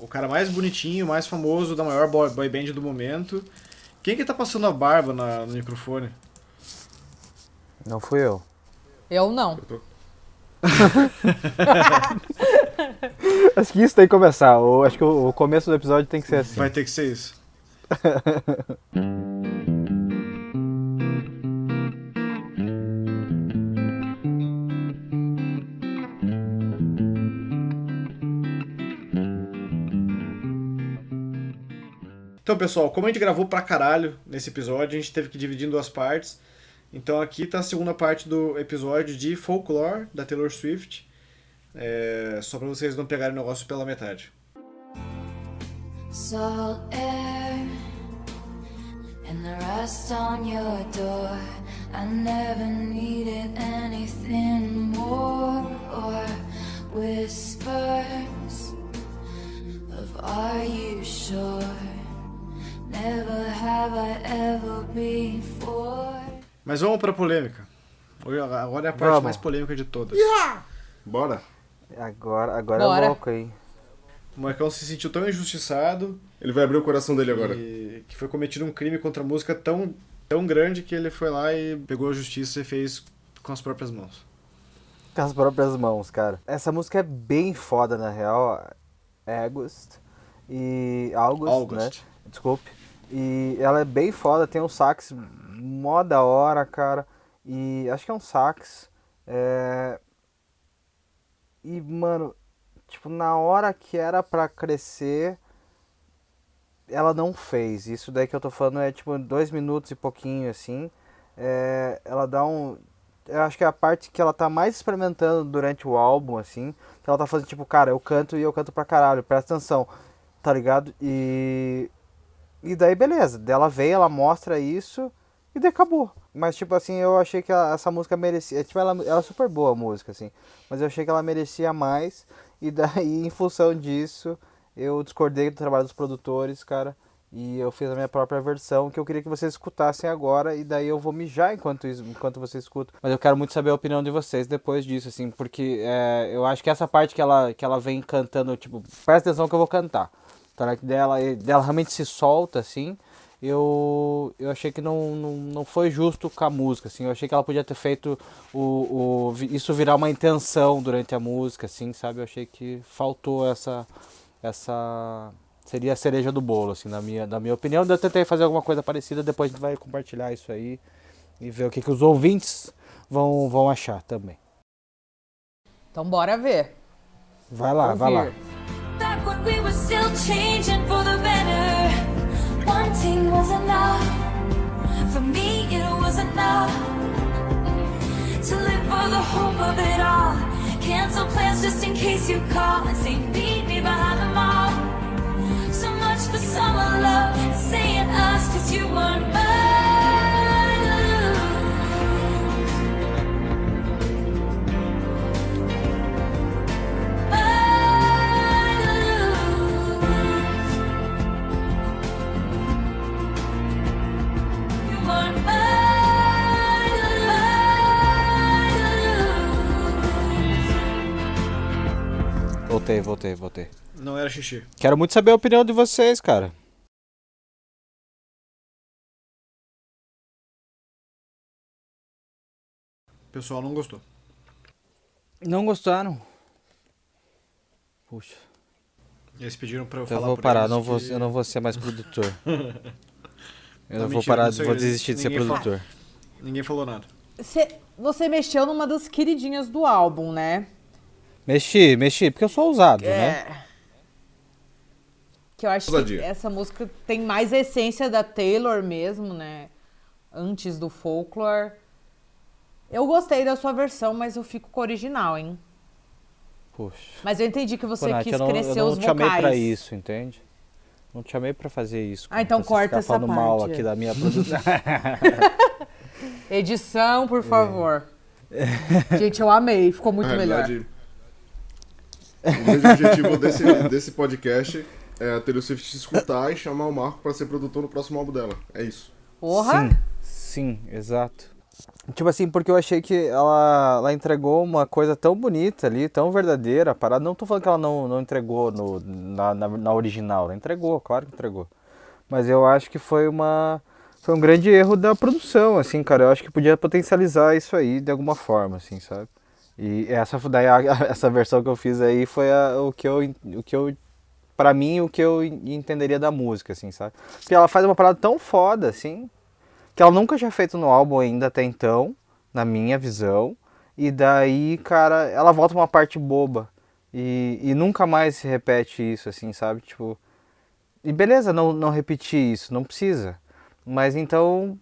o cara mais bonitinho, mais famoso da maior boy, boy band do momento. Quem que tá passando a barba na- no microfone? Não fui eu. Eu não. Eu tô- Acho que isso tem que começar. O- acho que o, o começo do episódio tem que ser assim. Vai ter que ser isso. Então, pessoal, como a gente gravou pra caralho nesse episódio, a gente teve que dividir em duas partes. Então, aqui tá a segunda parte do episódio de Folklore, da Taylor Swift. É, só pra vocês não pegarem o negócio pela metade. Salt air and the rust on your door. I never needed anything more or whispers of are you sure? Mas vamos pra polêmica. Agora é a parte Vamos. mais polêmica de todas. Bora? Agora, agora Bora. é louco aí. O Marcão se sentiu tão injustiçado Ele vai abrir o coração dele agora. e que foi cometido um crime contra a música tão, tão grande que ele foi lá e pegou a justiça e fez com as próprias mãos. Com as próprias mãos, cara. Essa música é bem foda, na real. August. E. August, August. né? Desculpe. E ela é bem foda, tem um sax mó da hora, cara. E acho que é um sax. É... E, mano, tipo, na hora que era pra crescer, ela não fez. Isso daí que eu tô falando é tipo dois minutos e pouquinho, assim. É... Ela dá um. Eu acho que é a parte que ela tá mais experimentando durante o álbum, assim. Que ela tá fazendo, tipo, cara, eu canto e eu canto pra caralho, presta atenção, tá ligado? E. E daí, beleza. Dela veio, ela mostra isso e daí acabou. Mas, tipo assim, eu achei que ela- essa música merecia. Tipo, ela, ela é super boa a música, assim. Mas eu achei que ela merecia mais. E daí, em função disso, eu discordei do trabalho dos produtores, cara. E eu fiz a minha própria versão que eu queria que vocês escutassem agora. E daí eu vou mijar enquanto, isso, enquanto vocês escutam. Mas eu quero muito saber a opinião de vocês depois disso, assim. Porque é, eu acho que essa parte que ela, que ela vem cantando, tipo, presta atenção que eu vou cantar. Tá, né? Que dela, dela realmente se solta, assim. Eu, eu achei que não, não, não foi justo com a música, assim. Eu achei que ela podia ter feito o, o, isso virar uma intenção durante a música, assim, sabe? Eu achei que faltou essa, essa seria a cereja do bolo, assim, na minha, na minha opinião. Eu tentei fazer alguma coisa parecida, depois a gente vai compartilhar isso aí e ver o que, que os ouvintes vão, vão achar também. Então bora ver. Vai lá, vai lá. When we were still changing for the better. Wanting was enough. For me, it was enough. To live for the hope of it all. Cancel plans just in case you call and say, meet me behind the mall. So much for summer love. Saying us, cause you weren't Voltei, voltei, voltei. Não era xixi. Quero muito saber a opinião de vocês, cara. O pessoal não gostou. Não gostaram? Puxa, Eles pediram pra eu eu falar vou por parar, não vou, que- eu não vou ser mais produtor. Eu Não, não vou mentira, parar, não vou desistir de ser fala. produtor. Ninguém falou nada. Cê- você mexeu numa das queridinhas do álbum, né? Mexi, mexi, porque eu sou ousado, né? É. Que eu acho Ousadia. que essa música tem mais essência da Taylor mesmo, né? Antes do folklore. Eu gostei da sua versão, mas eu fico com a original, hein? Puxa. Mas eu entendi que você Pô, Nath, quis não, crescer eu não os te chamei vocais. pra isso, entende? Não te chamei pra fazer isso. Ah, então corta ficar essa falando mal parte. aqui da minha produção. Edição, É. por favor. Gente, eu amei, ficou muito Na melhor. realidade, o grande objetivo desse, desse podcast é a Taylor Swift escutar e chamar o Marco pra ser produtor no próximo álbum dela. É isso. Porra! Sim, sim, exato. Tipo assim, porque eu achei que ela, ela entregou uma coisa tão bonita ali, tão verdadeira. Parada. Não tô falando que ela não, não entregou no, na, na, na original. Ela entregou, claro que entregou. Mas eu acho que foi uma. Foi um grande erro da produção, assim, cara. Eu acho que podia potencializar isso aí de alguma forma, assim, sabe? E essa, daí, essa versão que eu fiz aí foi a- o que eu. O que eu pra mim, o que eu entenderia da música, assim, sabe? Porque ela faz uma parada tão foda, assim, que ela nunca tinha feito no álbum ainda até então, na minha visão. E daí, cara, ela volta uma parte boba. E, e nunca mais se repete isso, assim, sabe? Tipo. E beleza, não, não repetir isso, não precisa. Mas então.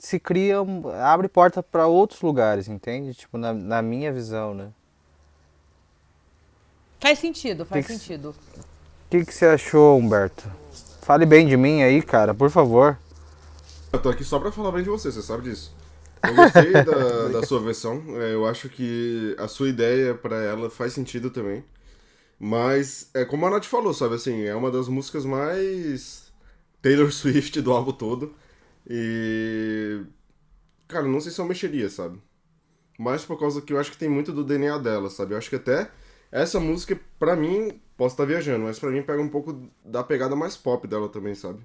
Se cria. abre porta para outros lugares, entende? Tipo, na, na minha visão, né? Faz sentido, faz Que que- sentido. O que, que você achou, Humberto? Fale bem de mim aí, cara, por favor. Eu tô aqui só pra falar bem de você, você sabe disso. Eu gostei da, da sua versão. é, eu acho que a sua ideia pra ela faz sentido também. Mas, é como a Nath falou, sabe assim, é uma das músicas mais Taylor Swift do álbum todo. E. Cara, não sei se eu mexeria, sabe? Mas por causa que eu acho que tem muito do DNA dela, sabe? Eu acho que até essa música, pra mim, posso estar viajando, mas pra mim pega um pouco da pegada mais pop dela também, sabe?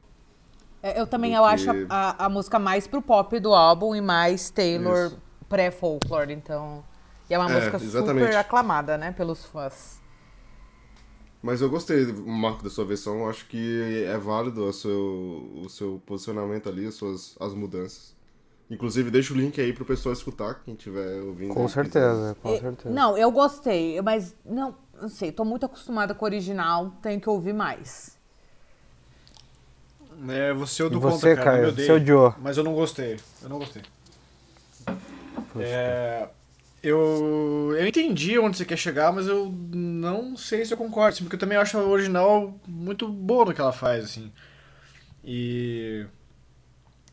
É, Eu também Do eu acho que- a, a, a música mais pro pop do álbum e mais Taylor pré-folklore, então. E é uma É, música exatamente. super aclamada, né, pelos fãs. Mas eu gostei, Marco, da sua versão. Eu acho que é válido o seu, o seu posicionamento ali, as suas as mudanças. Inclusive, deixa o link aí pro pessoal escutar, quem estiver ouvindo. Com certeza, com E- certeza. Não, eu gostei, mas não, não sei, tô muito acostumada com o original, tenho que ouvir mais. É, você é o E do você, contra, cara. eu Caio? me odeio, Seu Joe? Mas eu não gostei. Eu não gostei. É, eu, eu entendi onde você quer chegar, mas eu não sei se eu concordo, assim, porque eu também acho a original muito boa no que ela faz, assim. E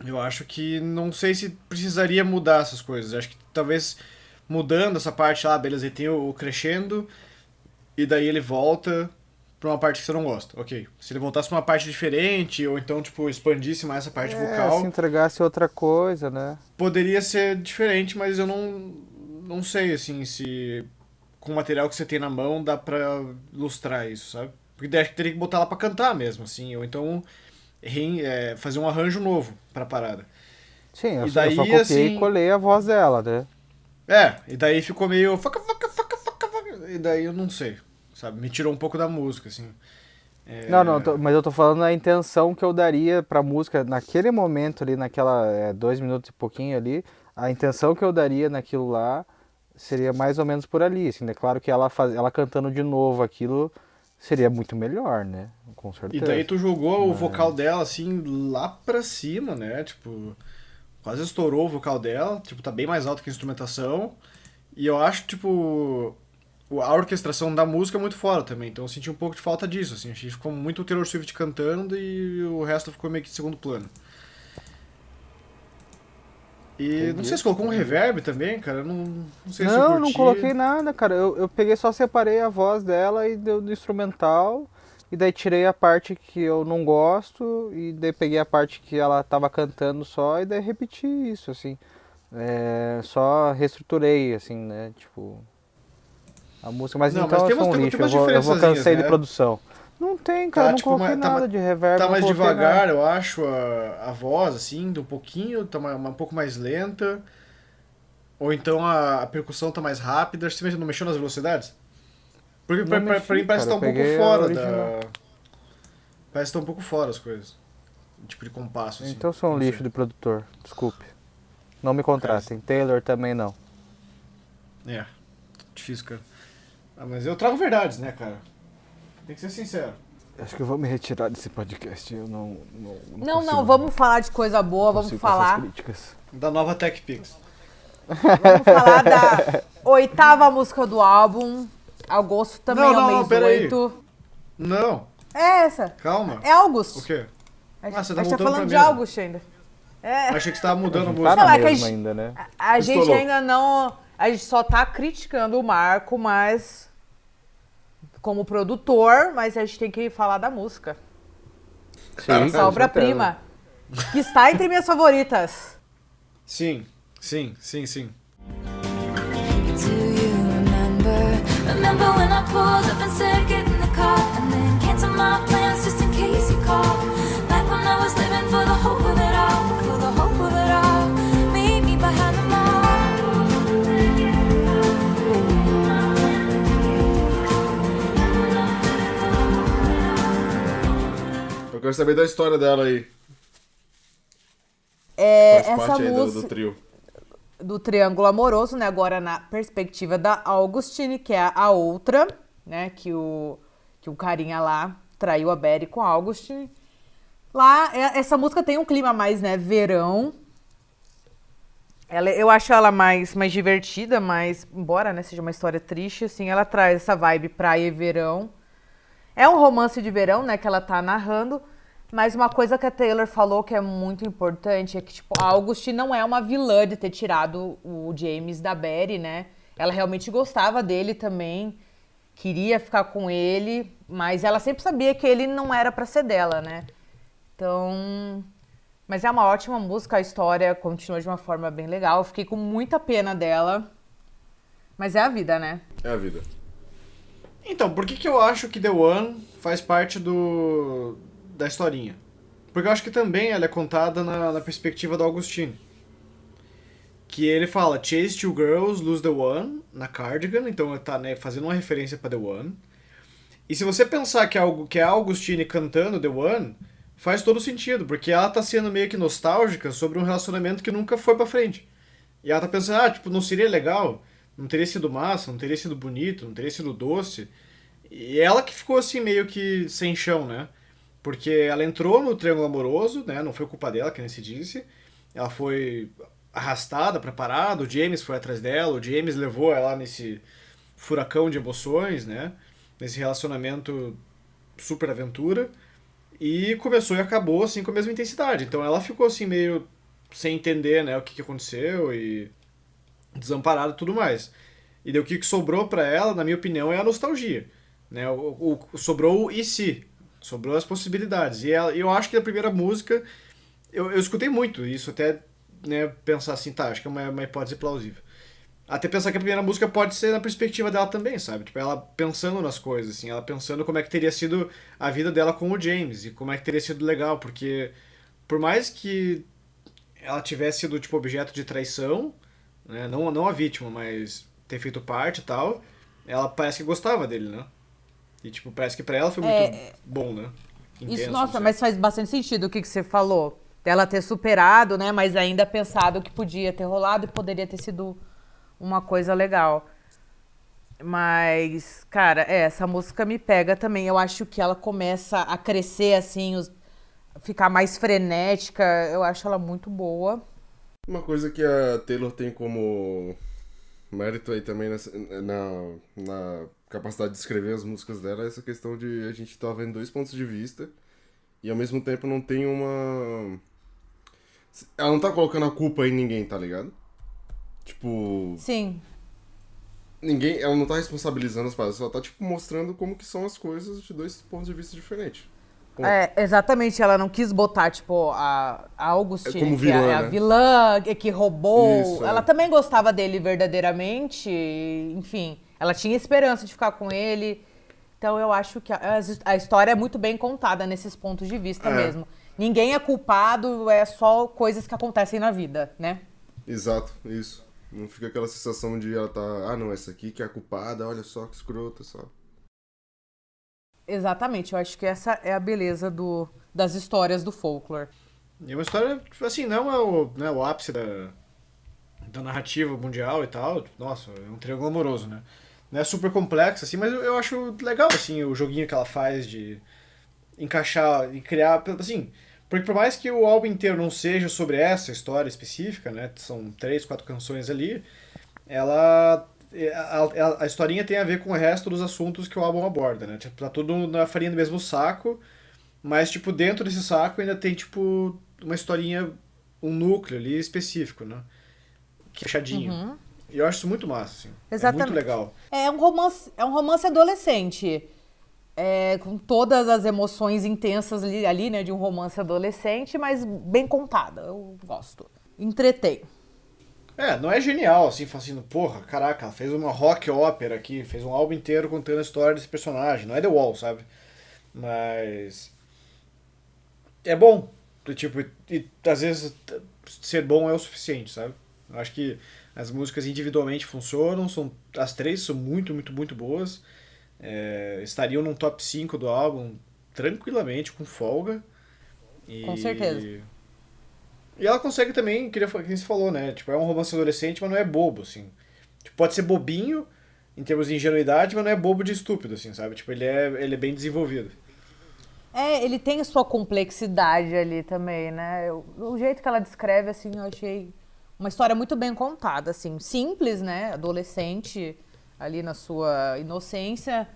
eu acho que não sei se precisaria mudar essas coisas. Eu acho que talvez mudando essa parte lá, beleza, ele tem o crescendo e daí ele volta pra uma parte que você não gosta. Ok. Se ele voltasse pra uma parte diferente, ou então, tipo, expandisse mais essa parte É, vocal, se entregasse outra coisa, né? poderia ser diferente, mas eu não, não sei, assim, se com o material que você tem na mão dá pra ilustrar isso, sabe? Porque daí acho que teria que botar ela pra cantar mesmo, assim, ou então é, fazer um arranjo novo pra parada. Sim, eu, E só, eu só daí, copiei assim- e colei a voz dela, né? É, e daí ficou meio. Faca, faca, faca, faca, faca, e daí eu não sei, sabe? Me tirou um pouco da música, assim. É, Não, não, tô- mas eu tô falando a intenção que eu daria pra música naquele momento ali, naquela é, dois minutos e pouquinho ali, a intenção que eu daria naquilo lá seria mais ou menos por ali, assim, né? Claro que ela, faz, ela cantando de novo aquilo seria muito melhor, né? Com E certeza. daí tu jogou o vocal dela, assim, lá pra cima, né? Tipo, quase estourou o vocal dela. Tipo, tá bem mais alto que a instrumentação. E eu acho, tipo, a orquestração da música é muito fora também. Então eu senti um pouco de falta disso, assim. Achei que ficou muito o Taylor Swift cantando e o resto ficou meio que de segundo plano. E não sei se colocou um reverb também, cara. Não, não sei se eu Não, não coloquei nada, cara. Eu, eu peguei, só separei a voz dela e deu do instrumental. E daí tirei a parte que eu não gosto. E daí peguei a parte que ela tava cantando só. E daí repeti isso, assim. É, só reestruturei, assim, né? Tipo. A música. Mas Não, então mas tem eu sou um lixo. Eu vou, eu vou cansei de né? produção. Não tem, cara. Tá, não tipo, coloquei mais- tá nada mais- de reverb. Tá mais devagar, nada. eu acho, a, a voz, assim, um pouquinho, tá uma- um pouco mais lenta. Ou então a, a percussão tá mais rápida. Acho que você não mexeu nas velocidades? Porque Não pra, pra, mexi, pra mim parece cara, que tá um pouco fora da. Parece que tá um pouco fora as coisas. Tipo de compasso, assim. Então eu sou um lixo de produtor. Desculpe. Não me contratem. Taylor também não. É, difícil, cara. Ah, mas eu trago verdades, né, cara? Tem que ser sincero. Acho que eu vou me retirar desse podcast. Eu não. Não, Não, consigo- não, vamos falar de coisa boa, vamos falar. críticas. Da nova Tech Pix. Vamos falar da oitava música do álbum. Agosto também Não, é não, o não, mês peraí. 8. Não, É essa. calma. É August. O quê? A Ah, gente, você tá a gente tá falando de mesma. August ainda. É. Achei que você tava mudando a Tá música. na Não, é que a mesma gente- ainda, né? A gente Pistolou. ainda não. A gente só tá criticando o Marco, mas. Como produtor, mas a gente tem que falar da música. Sim, Essa obra-prima. Que está entre minhas favoritas. Sim, sim, sim, sim. Do you remember? Remember when I pulled up and said get in the car and then my plans quero saber da história dela aí. É, Faz essa parte aí do, música do trio. do triângulo amoroso, né? Agora na perspectiva da Augustine, que é a outra, né? Que o, que o carinha lá traiu a Betty com a Augustine. Lá, é- essa música tem um clima mais, né? Verão. Ela, eu acho ela mais, mais divertida, mas embora né, seja uma história triste, assim, ela traz essa vibe praia e verão. É um romance de verão, né, que ela tá narrando, mas uma coisa que a Taylor falou que é muito importante é que, tipo, a Augustine não é uma vilã de ter tirado o James da Betty, né? Ela realmente gostava dele também, queria ficar com ele, mas ela sempre sabia que ele não era pra ser dela, né? Então, mas é uma ótima música, a história continua de uma forma bem legal. Eu fiquei com muita pena dela. Mas é a vida, né? É a vida. Então, por que, que eu acho que The One faz parte do da historinha? Porque eu acho que também ela é contada na, na perspectiva do Augustine. Que ele fala Chase two girls, lose the one, na Cardigan, então tá né, fazendo uma referência pra The One. E se você pensar que é, algo, que é a Augustine cantando The One, faz todo sentido, porque ela tá sendo meio que nostálgica sobre um relacionamento que nunca foi pra frente. E ela tá pensando, ah, tipo, não seria legal? Não teria sido massa, não teria sido bonito, não teria sido doce. E ela que ficou assim meio que sem chão, né? Porque ela entrou no triângulo amoroso, né? Não foi culpa dela, que nem se disse. Ela foi arrastada, preparada, o James foi atrás dela, o James levou ela nesse furacão de emoções, né? Nesse relacionamento super aventura. E começou e acabou assim com a mesma intensidade. Então ela ficou assim meio sem entender, né, o que, que aconteceu e desamparada e tudo mais. E daí o que, que sobrou pra ela, na minha opinião, é a nostalgia, né? O, o- sobrou o e se, sobrou as possibilidades. E ela, eu acho que a primeira música eu, eu escutei muito isso até né, pensar assim, tá, acho que é uma, uma hipótese plausível. Até pensar que a primeira música pode ser na perspectiva dela também, sabe? Tipo, ela pensando nas coisas, assim, ela pensando como é que teria sido a vida dela com o James e como é que teria sido legal, porque por mais que ela tivesse sido, tipo, objeto de traição, né? Não, não a vítima, mas ter feito parte e tal, ela parece que gostava dele, né? E, tipo, parece que pra ela foi muito É, bom, né? Isso, Intenso, nossa, assim. mas faz bastante sentido o que, que você falou. Dela ter superado, né? Mas ainda pensado que podia ter rolado e poderia ter sido uma coisa legal. Mas, cara, é, essa música me pega também. Eu acho que ela começa a crescer, assim, os- ficar mais frenética. Eu acho ela muito boa. Uma coisa que a Taylor tem como mérito aí também nessa- na, na capacidade de escrever as músicas dela é essa questão de a gente tá vendo dois pontos de vista e ao mesmo tempo não tem uma. Ela não tá colocando a culpa em ninguém, tá ligado? Tipo, Sim, ninguém. Ela não tá responsabilizando as paradas, ela tá tipo mostrando como que são as coisas de dois pontos de vista diferentes. É, exatamente, ela não quis botar, tipo, a, a Augustine, É como que é a- vilã, é a né? vilã, que- roubou. Isso, é. ela também gostava dele verdadeiramente, enfim. Ela tinha esperança de ficar com ele. Então eu acho que a, a história é muito bem contada nesses pontos de vista É. mesmo. Ninguém é culpado, é só coisas que acontecem na vida, né? Exato, isso. Não fica aquela sensação de ela tá. Ah, não, essa aqui que é a culpada, olha só que escrota, sabe? Exatamente, eu acho que essa é a beleza do, das histórias do folklore. E é uma história, tipo assim, não é o, né, o ápice da, da narrativa mundial e tal. Nossa, é um triângulo amoroso, né? Não é super complexo, assim, mas eu, eu acho legal, assim, o joguinho que ela faz de encaixar e criar, assim... Porque por mais que o álbum inteiro não seja sobre essa história específica, né? São três, quatro canções ali, ela... A, a, a historinha tem a ver com o resto dos assuntos que o álbum aborda, né? Tipo, tá tudo na farinha do mesmo saco, mas, tipo, dentro desse saco ainda tem, tipo, uma historinha, um núcleo ali específico, né? É fechadinho. E eu acho isso muito massa, assim. É Exatamente. muito legal. É um romance, é um romance adolescente. É, com todas as emoções intensas ali, ali, né, de um romance adolescente, mas bem contada. Eu gosto. Entretém. É, não é genial, assim, fala assim, porra, caraca, fez uma rock ópera aqui, fez um álbum inteiro contando a história desse personagem. Não é The Wall, sabe? Mas. É bom. Tipo, e, e às vezes ser bom é o suficiente, sabe? Eu acho que as músicas individualmente funcionam, são, as três são muito, muito, muito boas. É, estariam num top 5 do álbum tranquilamente, com folga. E- Com certeza. E ela consegue também, que nem você falou, né? Tipo, é um romance adolescente, mas não é bobo, assim. Tipo, pode ser bobinho, em termos de ingenuidade, mas não é bobo de estúpido, assim, sabe? Tipo, ele é, ele é bem desenvolvido. É, ele tem a sua complexidade ali também, né? Eu- o jeito que ela descreve, assim, eu achei uma história muito bem contada, assim. Simples, né? Adolescente, ali na sua inocência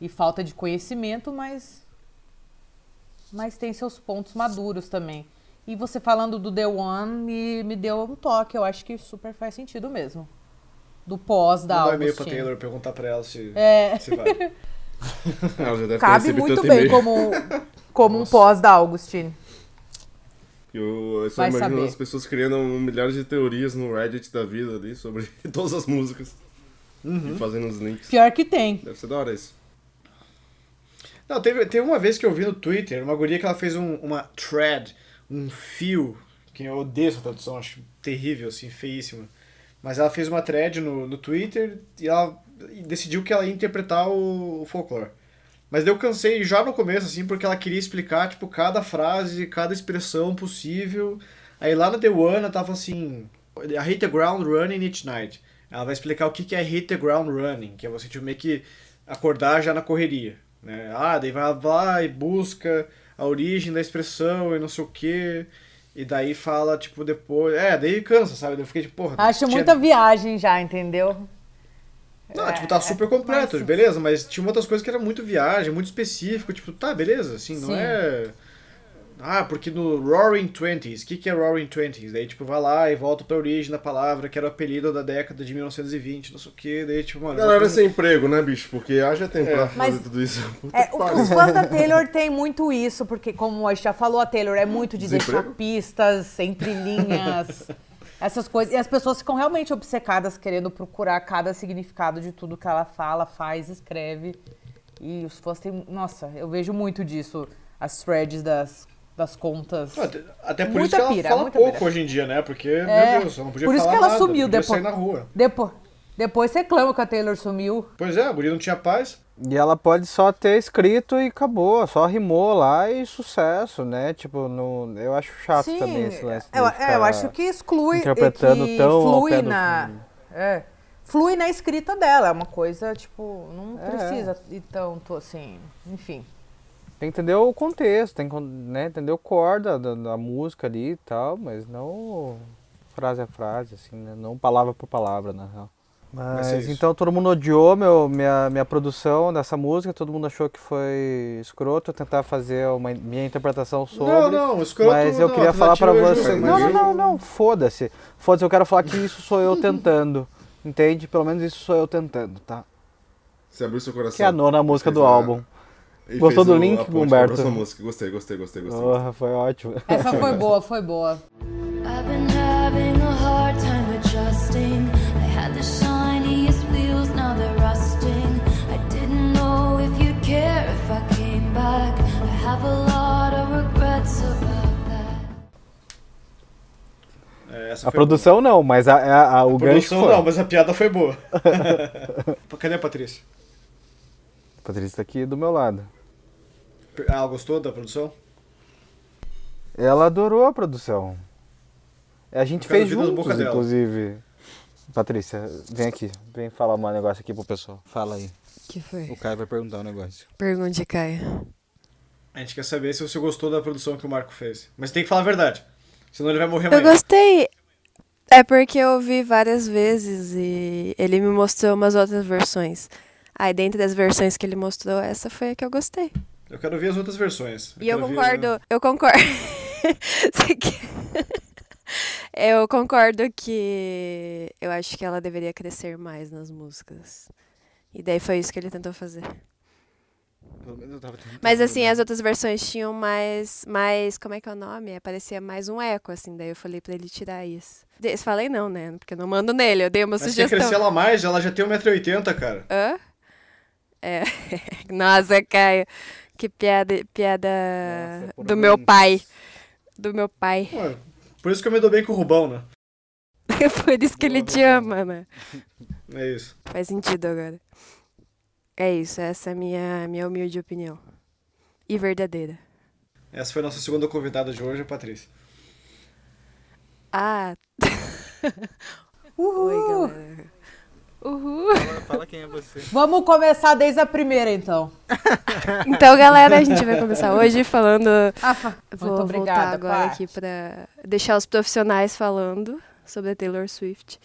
e falta de conhecimento, mas, mas tem seus pontos maduros também. E você falando do The One me, me deu um toque, eu acho que super faz sentido mesmo. Do pós da Mandar um e-mail pra. Taylor perguntar pra ela se, É. se vai. Ela já deve Cabe muito bem como, como um pós da Augustine. Eu, eu só Vai imagino saber. as pessoas criando milhares de teorias no Reddit da vida ali sobre todas as músicas. Uhum. E fazendo os links. Pior que tem. Deve ser da hora isso. Não, teve, teve uma vez que eu vi no Twitter, uma guria que ela fez um- uma thread, um fio, que eu odeio essa tradução, acho terrível, assim, feíssima. Mas ela fez uma thread no, no Twitter e ela decidiu que ela ia interpretar o, o folclore. Mas daí eu cansei já no começo, assim, porque ela queria explicar, tipo, cada frase, cada expressão possível. Aí lá no The One ela tava assim, I hit the ground running each night. Ela vai explicar o que é hit the ground running, que é você tipo, meio que acordar já na correria. Né? Ah, daí vai lá e busca a origem da expressão e não sei o que. E daí fala, tipo, depois. É, daí cansa, sabe? Daí eu fiquei tipo, porra. Acho tinha- muita viagem já, entendeu? Não, É, tipo, tá super completo, mas- beleza, mas tinha outras coisas que era muito viagem, muito específico, tipo, tá, beleza, assim, não Sim. é. Ah, porque no Roaring Twenties, o que, que é Roaring Twenties? Daí, tipo, vai lá e volta pra origem da palavra, que era o apelido da década de 1920, não sei o que, daí, tipo, mano. Galera sem emprego, né, bicho? Porque haja tempo É. pra fazer Mas- tudo isso. Puta É, os fãs da Taylor tem muito isso, porque, como a gente já falou, a Taylor é muito de deixar Desemprego? pistas entre linhas, essas coisas. E as pessoas ficam realmente obcecadas querendo procurar cada significado de tudo que ela fala, faz, escreve. E os fãs têm. Nossa, eu vejo muito disso, as threads das, das contas. Até, até por Muita isso que ela pira, fala pouco pira. hoje em dia, né? Porque, É, meu Deus, ela não podia por isso falar que ela nada, sumiu depois. sair na rua. Depois, depois reclama que a Taylor sumiu. Pois é, a guria não tinha paz. E ela pode só ter escrito e acabou, só rimou lá e sucesso, né? Tipo, no, eu acho chato Sim, também esse lance. eu, é, eu acho que exclui, interpretando que tão flui na, é, flui na escrita dela, é uma coisa, tipo, não É. precisa ir tanto assim, enfim. Tem que entender o contexto, tem que né, entender o core da, da, da música ali e tal, mas não frase a frase, assim, né? Não palavra por palavra, na real. Mas então todo mundo odiou meu, minha, minha produção dessa música, todo mundo achou que foi escroto tentar fazer uma, minha interpretação sobre. Não, não, escroto Mas eu não, queria falar pra tentativa você. Não, não, não, não, foda-se. Foda-se, eu quero falar que isso sou eu tentando. Entende? Pelo menos isso sou eu tentando, tá? Você abriu seu coração. Que é a nona música do a- álbum. e Gostou do o- link, Humberto? Gostei, gostei, gostei, gostei. Porra, foi ótimo. Essa foi boa, foi boa. Essa A foi produção não, mas a, a- a- o boa. A gancho produção foi. não, mas a piada foi boa. Cadê a Patrícia? A Patrícia tá aqui do meu lado. Ela gostou da produção? Ela adorou a produção. A gente Eu fez juntos, dela. inclusive. Patrícia, vem aqui. Vem falar um negócio aqui pro pessoal. Fala aí. que foi? O Caio vai perguntar um negócio. Pergunte, Caio. A gente quer saber se você gostou da produção que o Marco fez. Mas tem que falar a verdade. Senão ele vai morrer Eu amanhã. gostei. É porque eu ouvi várias vezes e ele me mostrou umas outras versões. Aí, dentre das versões que ele mostrou, essa foi a que eu gostei. Eu quero ver as outras versões. E eu quero ver- concordo, eu concordo. Eu concordo que eu acho que ela deveria crescer mais nas músicas. E daí foi isso que ele tentou fazer. Pelo menos eu tava tentando Mas assim, lembrar. as outras versões tinham mais, mais, como é que é o nome? Aparecia mais um eco, assim, daí eu falei pra ele tirar isso. Eu falei não, né? Porque eu não mando nele, eu dei uma Mas sugestão. crescer ela mais, ela já tem 1,80m, cara. Hã? É. Nossa, Caio. Que piada, piada Nossa, do meu menos. pai. Do meu pai. Ué, Por isso que eu me dou bem com o Rubão, né? Por isso que ele te ama, né? É isso. Faz sentido agora. É isso, essa é a minha, minha humilde opinião. E verdadeira. Essa foi a nossa segunda convidada de hoje, a Patrícia. Ah. Uhul. Oi, galera. Uhul. Fala, fala quem é você. Vamos começar desde a primeira, então. Então, galera, a gente vai começar hoje falando. Ah, Vou Muito voltar obrigada, agora Paty. aqui pra deixar os profissionais falando sobre a Taylor Swift.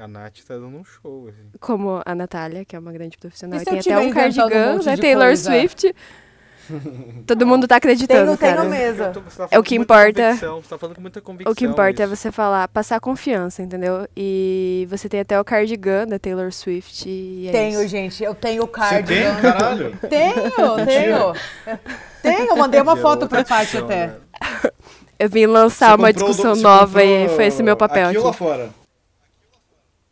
A Nath tá dando um show, assim. Como a Natália, que é uma grande profissional. E tem até um um cardigan da de Taylor coisa? Swift. Todo mundo tá acreditando, tenho cara. mesmo. Eu tô- você tá É o falando que com muita importa. convicção, Você tá falando com muita convicção. O que importa é isso. você falar, passar confiança, entendeu? E você tem até o cardigan da Taylor Swift. E é Tenho, isso. gente. Eu tenho Você cardigan. tem, caralho? Tenho, tenho. Tenho, eu mandei uma é foto pra Paty até. né? Eu vim lançar Você uma comprou discussão do- você nova e foi esse meu papel aqui. aqui. lá fora?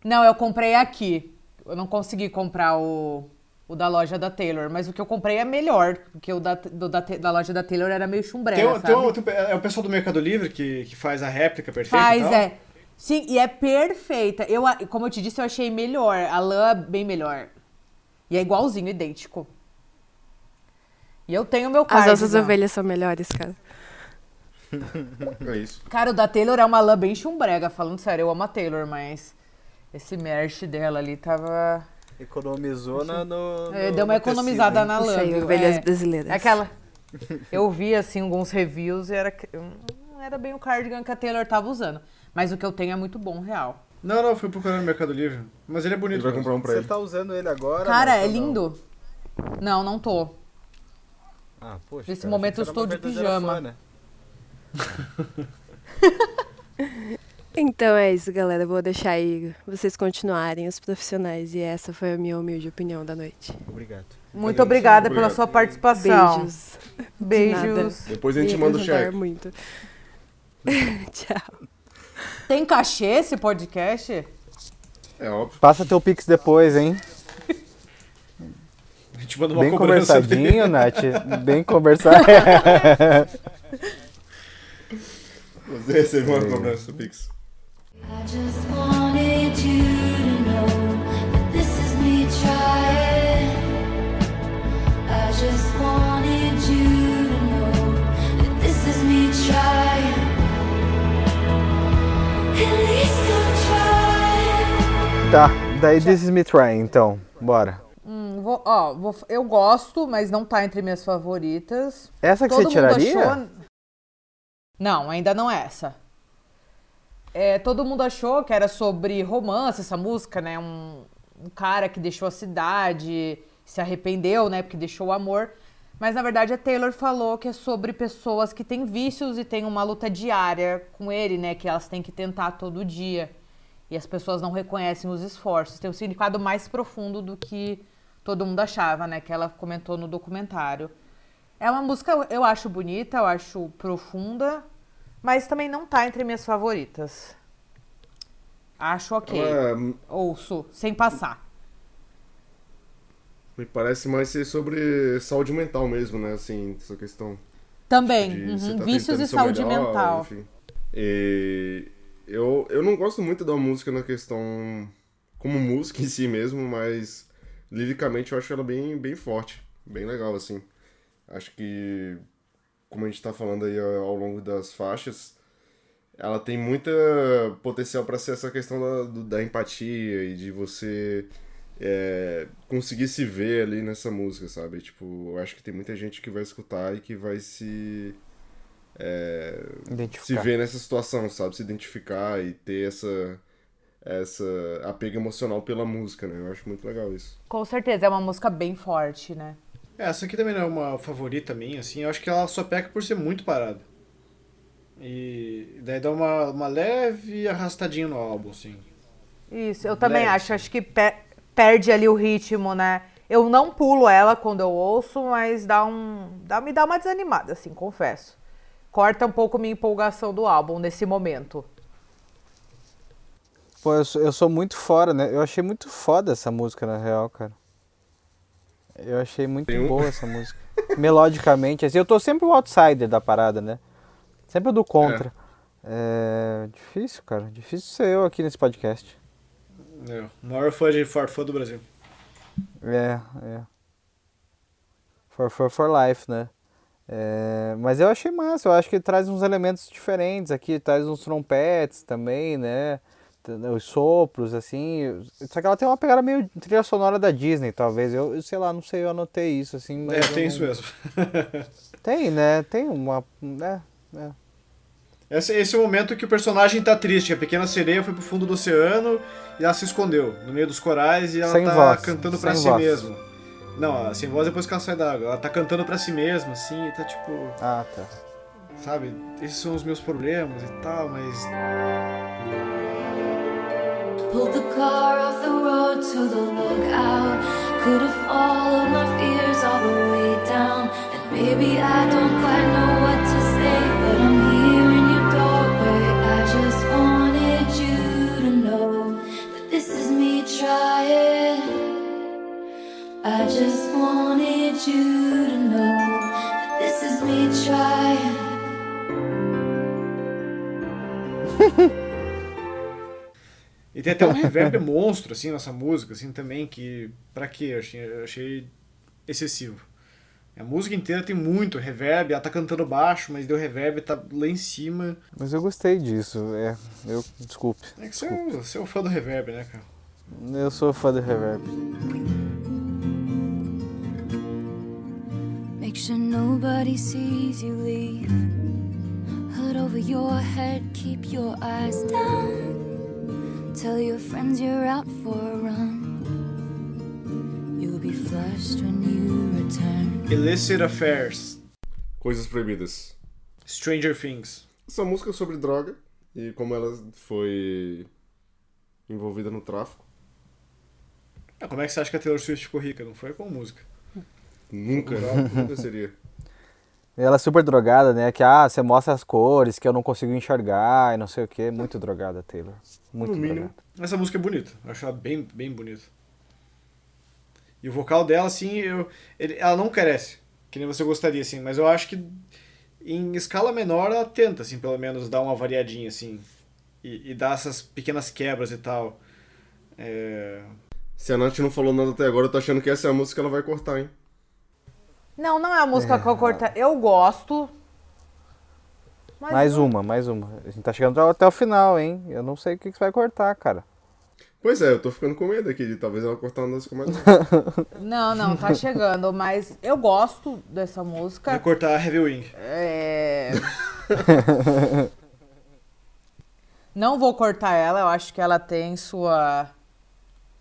Não, eu comprei aqui. Eu não consegui comprar o, o da loja da Taylor, mas o que eu comprei é melhor, porque o da, do- da, da loja da Taylor era meio chumbrega, Tem, tem tem- é o pessoal do Mercado Livre que, que faz a réplica perfeita Faz, é. Sim, e é perfeita. Eu, como eu te disse, eu achei melhor. A lã é bem melhor. E é igualzinho, idêntico. E eu tenho meu As cardigan. nossas ovelhas são melhores, cara. É isso. Cara, o da Taylor é uma lã bem chumbrega, falando sério. Eu amo a Taylor, mas esse merch dela ali tava... Economizou na, no, É, no- Deu uma no tecido, economizada hein? na lã. viu? ovelhas É. brasileiras. Aquela. Eu vi assim alguns reviews e era não era bem o cardigan que a Taylor tava usando, mas o que eu tenho é muito bom, real. Não, não, fui procurar no Mercado Livre. Mas ele é Ele bonito. vai mesmo. comprar um pra Você ele. tá usando ele agora? Cara, é lindo. Não, não tô. Ah, poxa, Nesse cara, momento eu estou de pijama. fã, né? Então é isso, galera. Vou deixar aí vocês continuarem, os profissionais. E essa foi a minha humilde opinião da noite. Obrigado. Muito obrigada pela obrigado. sua participação. Beijos. Beijos. Depois a gente Ia manda o cheque. muito. Tchau. Tem cachê esse podcast? É óbvio. Passa teu pix depois, hein? A gente manda uma Bem cobrança dele. conversadinho, Nath. Bem conversado. Você recebeu uma cobrança Pix. Tá, daí This Is Me Trying, então. Bora. Hum, vou- ó, vou- eu gosto, mas não tá entre minhas favoritas. Essa que Todo você tiraria? achou. Não, ainda não é essa. É, todo mundo achou que era sobre romance essa música, né? Um, um cara que deixou a cidade, se arrependeu, né? Porque deixou o amor. Mas na verdade a Taylor falou que é sobre pessoas que têm vícios e têm uma luta diária com ele, né? Que elas têm que tentar todo dia. E as pessoas não reconhecem os esforços. Tem um significado mais profundo do que todo mundo achava, né? Que ela comentou no documentário. É uma música, eu- eu acho bonita, eu acho profunda, mas também não tá entre minhas favoritas. Acho ok. Ela Ouço, sem passar. me parece mais ser sobre saúde mental mesmo, né? Assim, essa questão. Também, de uhum, tá vícios e saúde melhor, mental. enfim. E eu, eu não gosto muito da música na questão como música em si mesmo, mas liricamente eu acho ela bem, bem forte, bem legal, assim. Acho que, como a gente tá falando aí ao ao longo das faixas, ela tem muita potencial para ser essa questão da, do- da empatia e de você é, conseguir se ver ali nessa música, sabe? Tipo, eu acho que tem muita gente que vai escutar e que vai se é, se Identificar. ver nessa situação, sabe? Se identificar e ter essa essa apego emocional pela música, né? Eu acho muito legal isso. Com certeza, é uma música bem forte, né? É, Essa aqui também não é uma favorita minha, assim. Eu acho que ela só peca por ser muito parada. E daí dá uma, uma leve arrastadinha no álbum, assim. Isso, eu também Leve, acho. Acho que pe- perde ali o ritmo, né? Eu não pulo ela quando eu ouço, mas dá um. Dá, me dá uma desanimada, assim, confesso. Corta um pouco minha empolgação do álbum nesse momento. Pô, eu sou, eu sou muito fora, né? Eu achei muito foda essa música, na real, cara. Eu achei muito Tem um- boa essa música. Melodicamente, assim, eu tô sempre o outsider da parada, né? Sempre o do contra. É. Difícil, cara. Difícil ser eu aqui nesse podcast. É, o maior fã de Ford fã do Brasil. É, é. For, for, for life, né? É, mas eu achei massa, eu acho que traz uns elementos diferentes aqui, traz uns trompetes também, né? Os sopros, assim. Só que ela tem uma pegada meio trilha sonora da Disney, talvez. Eu, eu sei lá, não sei, eu anotei isso, assim. Mas É, tem não- isso mesmo. Tem, né? Tem uma. né? é. Esse, esse é o momento que o personagem tá triste. A pequena sereia foi pro fundo do oceano e ela se escondeu no meio dos corais e ela Sem tá voz, cantando pra sem si voz. mesma. Não, sem voz depois que ela sai da água. Ela tá cantando pra si mesma, assim, e tá tipo, Ah, tá. sabe? Esses são os meus problemas e tal, mas. Pulled the car off the road to the lookout. Could have followed my fears all the way down. And maybe I don't quite know what to say, but I'm here in your doorway. I just wanted you to know that this is me trying. I just wanted you to know that this is me trying. E tem até um reverb monstro, assim, nessa música, assim, também, que. Pra quê? Eu achei, eu achei excessivo. A música inteira tem muito reverb, ela tá cantando baixo, mas deu reverb, tá lá em cima. Mas eu gostei disso, é. Eu, desculpe. É que você é, você é um fã do reverb, né, cara? Eu sou fã do reverb. Make sure nobody sees you leave. Hood over your head, keep your eyes down. Tell your friends you're out for a run. You'll be flushed when you return. Illicit Affairs, Coisas proibidas. Stranger Things. Essa música é sobre droga e como ela foi envolvida no tráfico. Ah, como é que você acha que a Taylor Swift ficou rica? Não foi com música. Nunca, nunca seria. E ela é super drogada, né? Que, ah, você mostra as cores que eu não consigo enxergar e não sei o que. Muito drogada, Taylor. Muito No mínimo. drogada. Essa música é bonita, eu acho ela bem, bem bonita. E o vocal dela, assim, eu, ele- ela não cresce, que nem você gostaria, assim, mas eu acho que em escala menor ela tenta, assim, pelo menos dar uma variadinha, assim, e, e dar essas pequenas quebras e tal. É... Se a Nath não falou nada até agora, eu tô achando que essa é a música que ela vai cortar, hein? Não, não é a música que eu cortei. Eu gosto. Mas Mais não- uma, mais uma. A gente tá chegando até o final, hein? Eu não sei o que que você vai cortar, cara. Pois é, eu tô ficando com medo aqui de talvez ela cortar uma das mais. Não, não, tá chegando, mas eu gosto dessa Vai música. cortar a Heavy Wing. É... Não vou cortar ela, eu acho que ela tem sua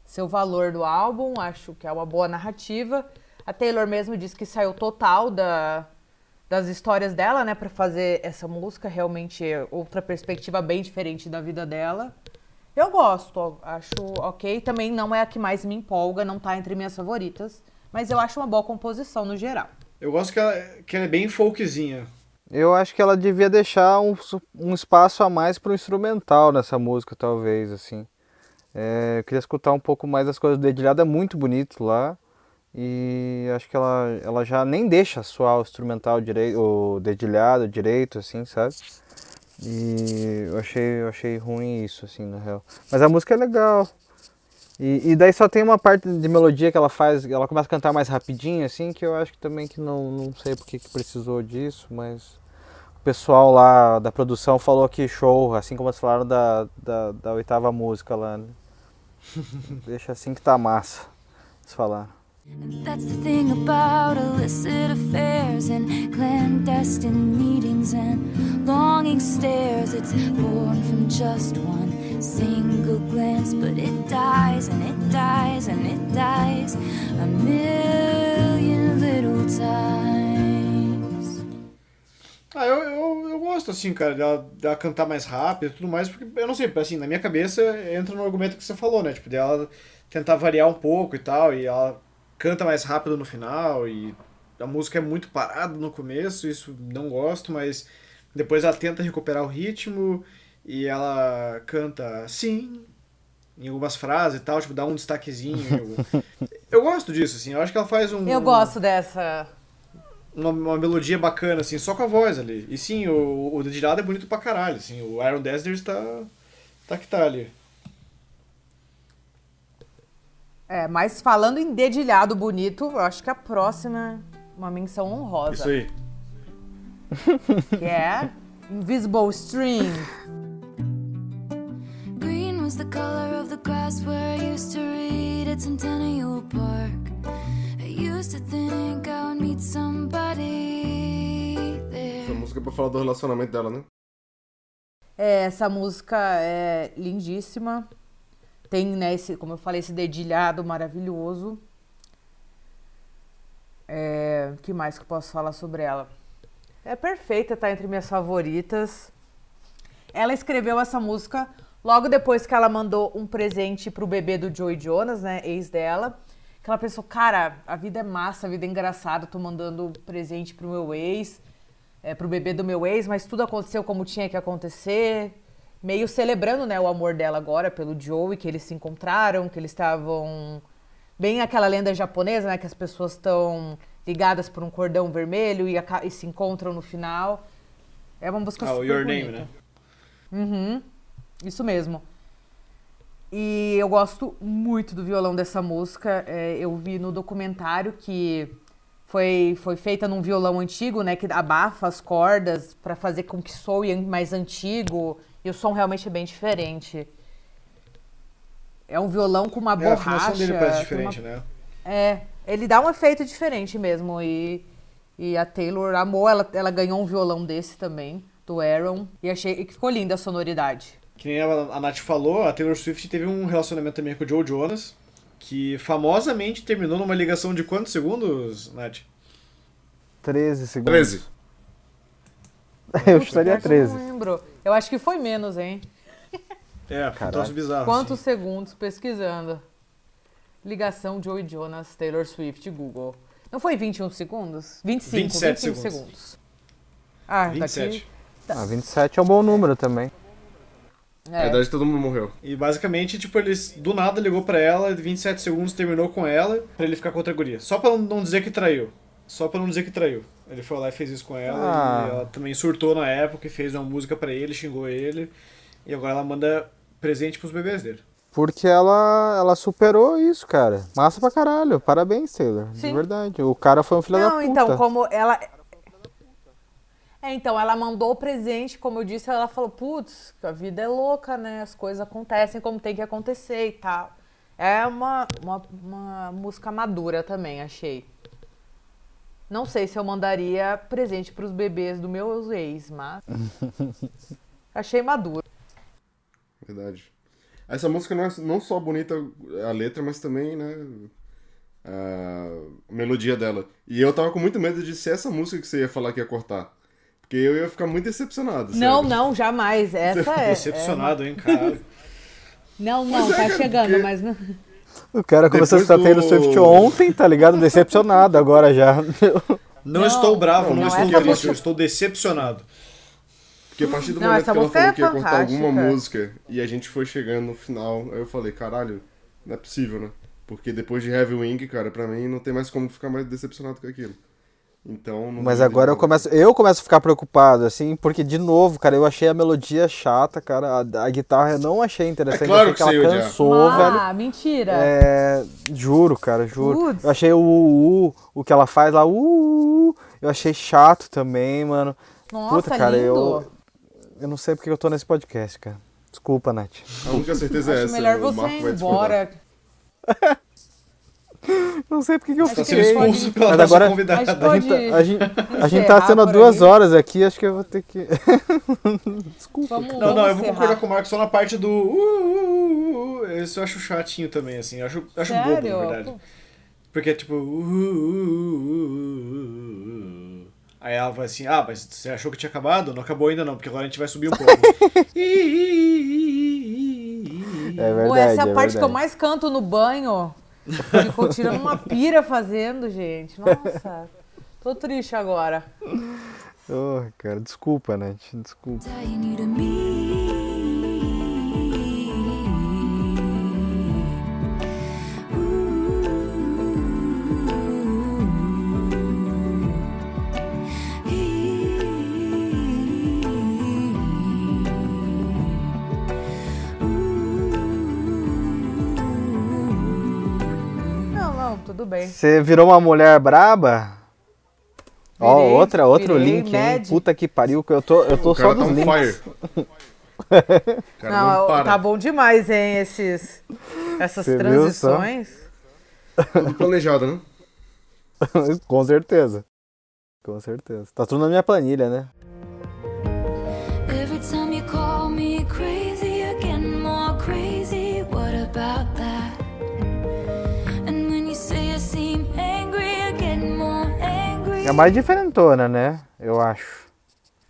seu valor do álbum, acho que é uma boa narrativa. A Taylor mesmo disse que saiu total da, das histórias dela, né, Pra fazer essa música, realmente é outra perspectiva bem diferente da vida dela. Eu gosto, acho ok. Também não é a que mais me empolga, não tá entre minhas favoritas, mas eu acho uma boa composição no geral. Eu gosto que ela, que ela é bem folkzinha. Eu acho que ela devia deixar um, um espaço a mais pro instrumental nessa música, talvez, assim. É, eu queria escutar um pouco mais das coisas do dedilhado, é muito bonito lá. E acho que ela, ela já nem deixa soar o instrumental direito, o dedilhado direito, assim, sabe? E eu achei, eu achei ruim isso, assim, na real. Mas a música é legal. E, e daí só tem uma parte de melodia que ela faz, ela começa a cantar mais rapidinho, assim, que eu acho que também que não, não sei porque que precisou disso, mas o pessoal lá da produção falou que show, assim como eles falaram da, da, da oitava música lá, né? Deixa assim que tá massa. Eles falaram. That's the thing about illicit affairs and clandestine meetings and longing stares. It's born from just one single glance, but it dies and it dies and it dies a million little times. Ah, eu, eu, eu gosto, assim, cara, dela, dela cantar mais rápido e tudo mais, porque, eu não sei, assim, na minha cabeça entra no argumento que você falou, né? Tipo, dela tentar variar um pouco e tal, e ela canta mais rápido no final e a música é muito parada no começo, isso não gosto, mas depois ela tenta recuperar o ritmo e ela canta sim em algumas frases e tal, tipo, dá um destaquezinho. eu, eu gosto disso, assim, eu acho que ela faz um Eu gosto dessa. uma, uma melodia bacana, assim, só com a voz ali. E sim, o, o dedilhado é bonito pra caralho, assim, o Aaron Dessner tá, tá que tá ali. É, mas falando em dedilhado bonito, eu acho que a próxima é uma menção honrosa. Isso aí. Que é Invisible String. Green was the color of the grass where I used to read at Centennial Park. I used to think I would meet somebody Essa there. música é pra falar do relacionamento dela, né? É, essa música é lindíssima. Tem, né, esse, como eu falei, esse dedilhado maravilhoso. É, que mais que eu posso falar sobre ela? É perfeita, tá entre minhas favoritas. Ela escreveu essa música logo depois que ela mandou um presente pro bebê do Joey Jonas, né, ex dela. Que ela pensou, cara, a vida é massa, a vida é engraçada, tô mandando presente pro meu ex, é, pro bebê do meu ex, mas tudo aconteceu como tinha que acontecer. Meio celebrando, né, o amor dela agora pelo Joey, que eles se encontraram, que eles estavam bem aquela lenda japonesa, né, que as pessoas estão ligadas por um cordão vermelho e, e se encontram no final. É uma música Ah, o super Your bonita. Name, né? Uhum, isso mesmo. E eu gosto muito do violão dessa música. É, eu vi no documentário que foi, foi feita num violão antigo, né? Que abafa as cordas para fazer com que soe mais antigo. E o som realmente é bem diferente. É um violão com uma É, a borracha. afinação dele parece tem uma- diferente, né? é, ele dá um efeito diferente mesmo. E, e a Taylor amou, ela, ela ganhou um violão desse também, do Aaron. E achei que ficou linda a sonoridade. Que nem a, a Nath falou, a Taylor Swift teve um relacionamento também com o Joe Jonas, que famosamente terminou numa ligação de quantos segundos, Nath? 13 segundos. 13. Eu chutaria pior que eu 13. Não lembro. Eu acho que foi menos, hein? É, um Caralho. troço bizarro. Quantos assim. segundos pesquisando? Ligação Joey Jonas, Taylor Swift, Google. Não foi 21 segundos? 25, 27 25 segundos. segundos. Ah, tá 27. aqui. Ah, 27 é um bom número também. A É. idade de todo mundo morreu. E basicamente, tipo, eles do nada ligou pra ela, 27 segundos terminou com ela, pra ele ficar com outra guria. Só pra não- não dizer que traiu. Só pra não dizer que traiu. Ele foi lá e fez isso com ela, Ah. e ela também surtou na época e fez uma música pra ele, xingou ele. E agora ela manda presente pros bebês dele. Porque ela, ela superou isso, cara. Massa pra caralho. Parabéns, Taylor. De Sim. verdade. O cara foi um filho da Não, puta. então, como ela. É, então, ela mandou o presente, como eu disse, ela falou, putz, a vida é louca, né? As coisas acontecem como tem que acontecer e tal. É uma, uma, uma música madura também, achei. Não sei se eu mandaria presente pros bebês do meu ex, mas. achei maduro. Verdade. Essa música não é não só bonita a letra, mas também, né, a melodia dela. E eu tava com muito medo de ser essa música que você ia falar que ia cortar. Porque eu ia ficar muito decepcionado. Não, sério. não, jamais. Essa é. Decepcionado, hein, caralho. é- Não, não, Mas é, tá cara, chegando, porque- mas não. O cara começou a Depois escutar Taylor do- Swift ontem, tá ligado? Decepcionado agora já. Não, Não, estou bravo, não, não, estou triste, música- eu estou decepcionado. Porque a partir do Não, momento que ela música falou é que ia cortar alguma música e a gente foi chegando no final, aí eu falei, caralho, não é possível, né? Porque depois de Heavy Wing, cara, pra mim não tem mais como ficar mais decepcionado com aquilo. Então, não Mas agora eu começo, eu começo a ficar preocupado, assim, porque, de novo, cara, eu achei a melodia chata, cara. A, a guitarra eu não achei interessante. É claro que ela odiar. cansou, velho. Ah, mentira. É, juro, cara, juro. Putz. Eu achei o uh, uh, o que ela faz lá, uh, eu achei chato também, mano. Nossa, Puta, cara, lindo. eu eu não sei porque eu tô nesse podcast, cara. Desculpa, Nath. A única certeza é Acho essa. melhor o você Marco ir embora. Não sei porque que eu fiquei. pode- expulso pela Mas nossa agora- convidada. A gente, tá, a, gente, a gente tá sendo duas aí. horas aqui, acho que eu vou ter que. Desculpa. Vamos, Não, não, vamos eu vou encerrar. concordar com o Marco só na parte do. Uh, uh, uh, uh, esse eu acho chatinho também, assim. Eu acho, eu acho bobo, Sério? na verdade. Porque é tipo. Uh, uh, uh, uh, uh, uh. Aí ela vai assim: Ah, mas você achou que tinha acabado? Não acabou ainda não, porque agora a gente vai subir um pouco. É verdade. Pô, essa é a é parte que eu mais canto no banho. Ficou tirando uma pira fazendo, gente. Nossa. Tô triste agora. Oh, cara, desculpa, né? Desculpa. Bem. Você virou uma mulher braba? Ó, outra, outro virei link, hein? Puta que pariu, que eu tô, eu tô O só cara tá dos on links. fire. Não, Não, tá bom demais, hein, esses, essas Você transições. Tudo planejado, né? Com certeza. Com certeza. Tá tudo na minha planilha, né? É mais diferentona, né? Eu acho.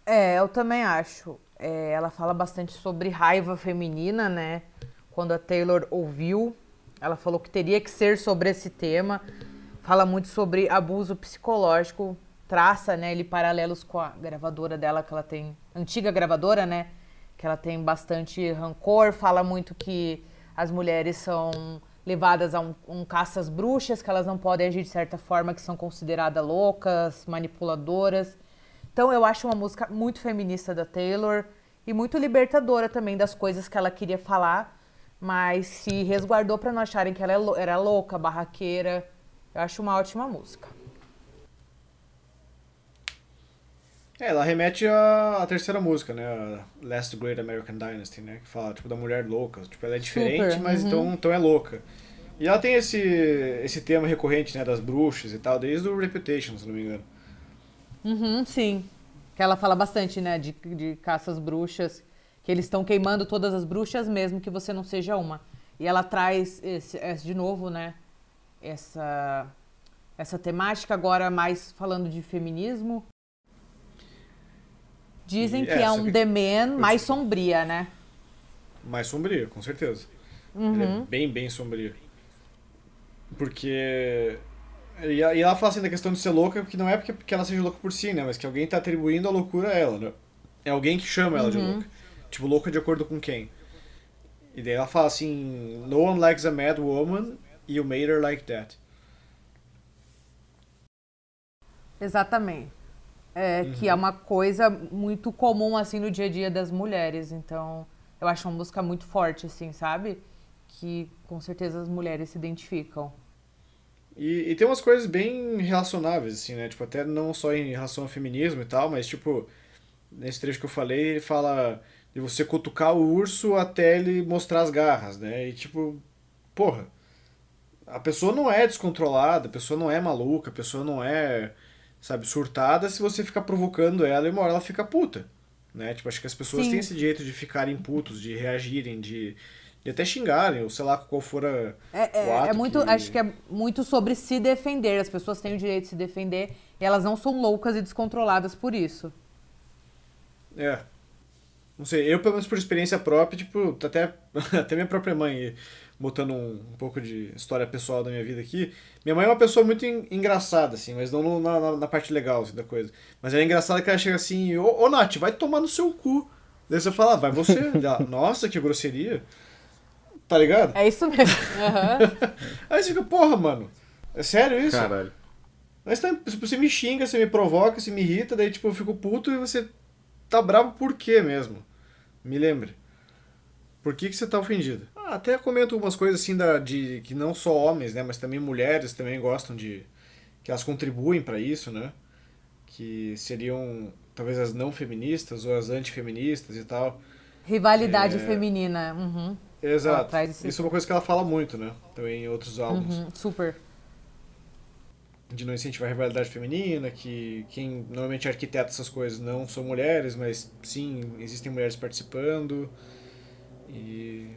É, eu também acho. É, ela fala bastante sobre raiva feminina, né? Quando a Taylor ouviu, ela falou que teria que ser sobre esse tema. Fala muito sobre abuso psicológico, traça, né, ele paralelos com a gravadora dela que ela tem, antiga gravadora, né, que ela tem bastante rancor. Fala muito que as mulheres são levadas a um, um bruxas, que elas não podem agir de certa forma, que são consideradas loucas, manipuladoras. Então eu acho uma música muito feminista da Taylor e muito libertadora também das coisas que ela queria falar, mas se resguardou para não acharem que ela é era louca, barraqueira. Eu acho uma ótima música. É, ela remete à, à terceira música, né? A Last Great American Dynasty, né? Que fala, tipo, da mulher louca. Tipo, ela é diferente, Super, mas uhum. então, então é louca. E ela tem esse, esse tema recorrente, né? Das bruxas e tal, desde o Reputation, se não me engano. Uhum, sim. Que ela fala bastante, né, de, de caças bruxas, que eles estão queimando todas as bruxas mesmo que você não seja uma. E ela traz esse, esse- de novo, né, essa essa temática agora mais falando de feminismo. Dizem E que é um que- The Man mais sombria, né? Mais sombria, com certeza. Uhum. Ele é bem, bem sombrio. Porque. E ela fala assim da questão de ser louca, que não é porque, porque ela seja louca por si, né? Mas que alguém tá atribuindo a loucura a ela, né? É alguém que chama ela de louca. Tipo, louca de acordo com quem? E daí ela fala assim: No one likes a mad woman, you made her like that. Exatamente. É, Que é uma coisa muito comum, assim, no dia a dia das mulheres. Então, eu acho uma música muito forte, assim, sabe? Que com certeza as mulheres se identificam. E, e tem umas coisas bem relacionáveis, assim, né? Tipo, até não só em relação ao feminismo e tal, mas, tipo, nesse trecho que eu falei, ele fala de você cutucar o urso até ele mostrar as garras, né? E, tipo, porra, a pessoa não é descontrolada, a pessoa não é maluca, a pessoa não é, sabe, surtada se você ficar provocando ela e uma hora ela fica puta, né? Tipo, acho que as pessoas Sim. têm esse direito de ficarem putos, de reagirem, de, de até xingarem, ou sei lá qual for a, É, o é, ato é muito, acho que é muito sobre se defender. As pessoas têm o direito de se defender e elas não são loucas e descontroladas por isso. É. Não sei, eu, pelo menos por experiência própria, tipo, até, até minha própria mãe, botando um, um pouco de história pessoal da minha vida aqui. Minha mãe é uma pessoa muito en- engraçada, assim, mas não no- na, na, na parte legal assim, da coisa. Mas ela é engraçada que ela chega assim, ô, ô Nath, vai tomar no seu cu. Daí você fala, "Ah, vai você. Ela, Nossa, que grosseria. Tá ligado? É isso mesmo. Aham. Aí você fica, porra, mano. É sério isso? Caralho. Mas tá, tipo, você me xinga, você me provoca, você me irrita, daí tipo, eu fico puto e você tá bravo por quê mesmo? Me lembre. Por que, que você tá ofendido? Ah, até comento algumas coisas assim da, de que não só homens, né, mas também mulheres também gostam de. que elas contribuem pra isso, né? Que seriam talvez as não feministas ou as antifeministas e tal. Rivalidade É. feminina. Uhum. Exato. esse- Isso é uma coisa que ela fala muito, né? Também em outros álbuns. Uhum. Super. de não incentivar a rivalidade feminina, que quem normalmente arquiteta essas coisas não são mulheres, mas sim, existem mulheres participando. E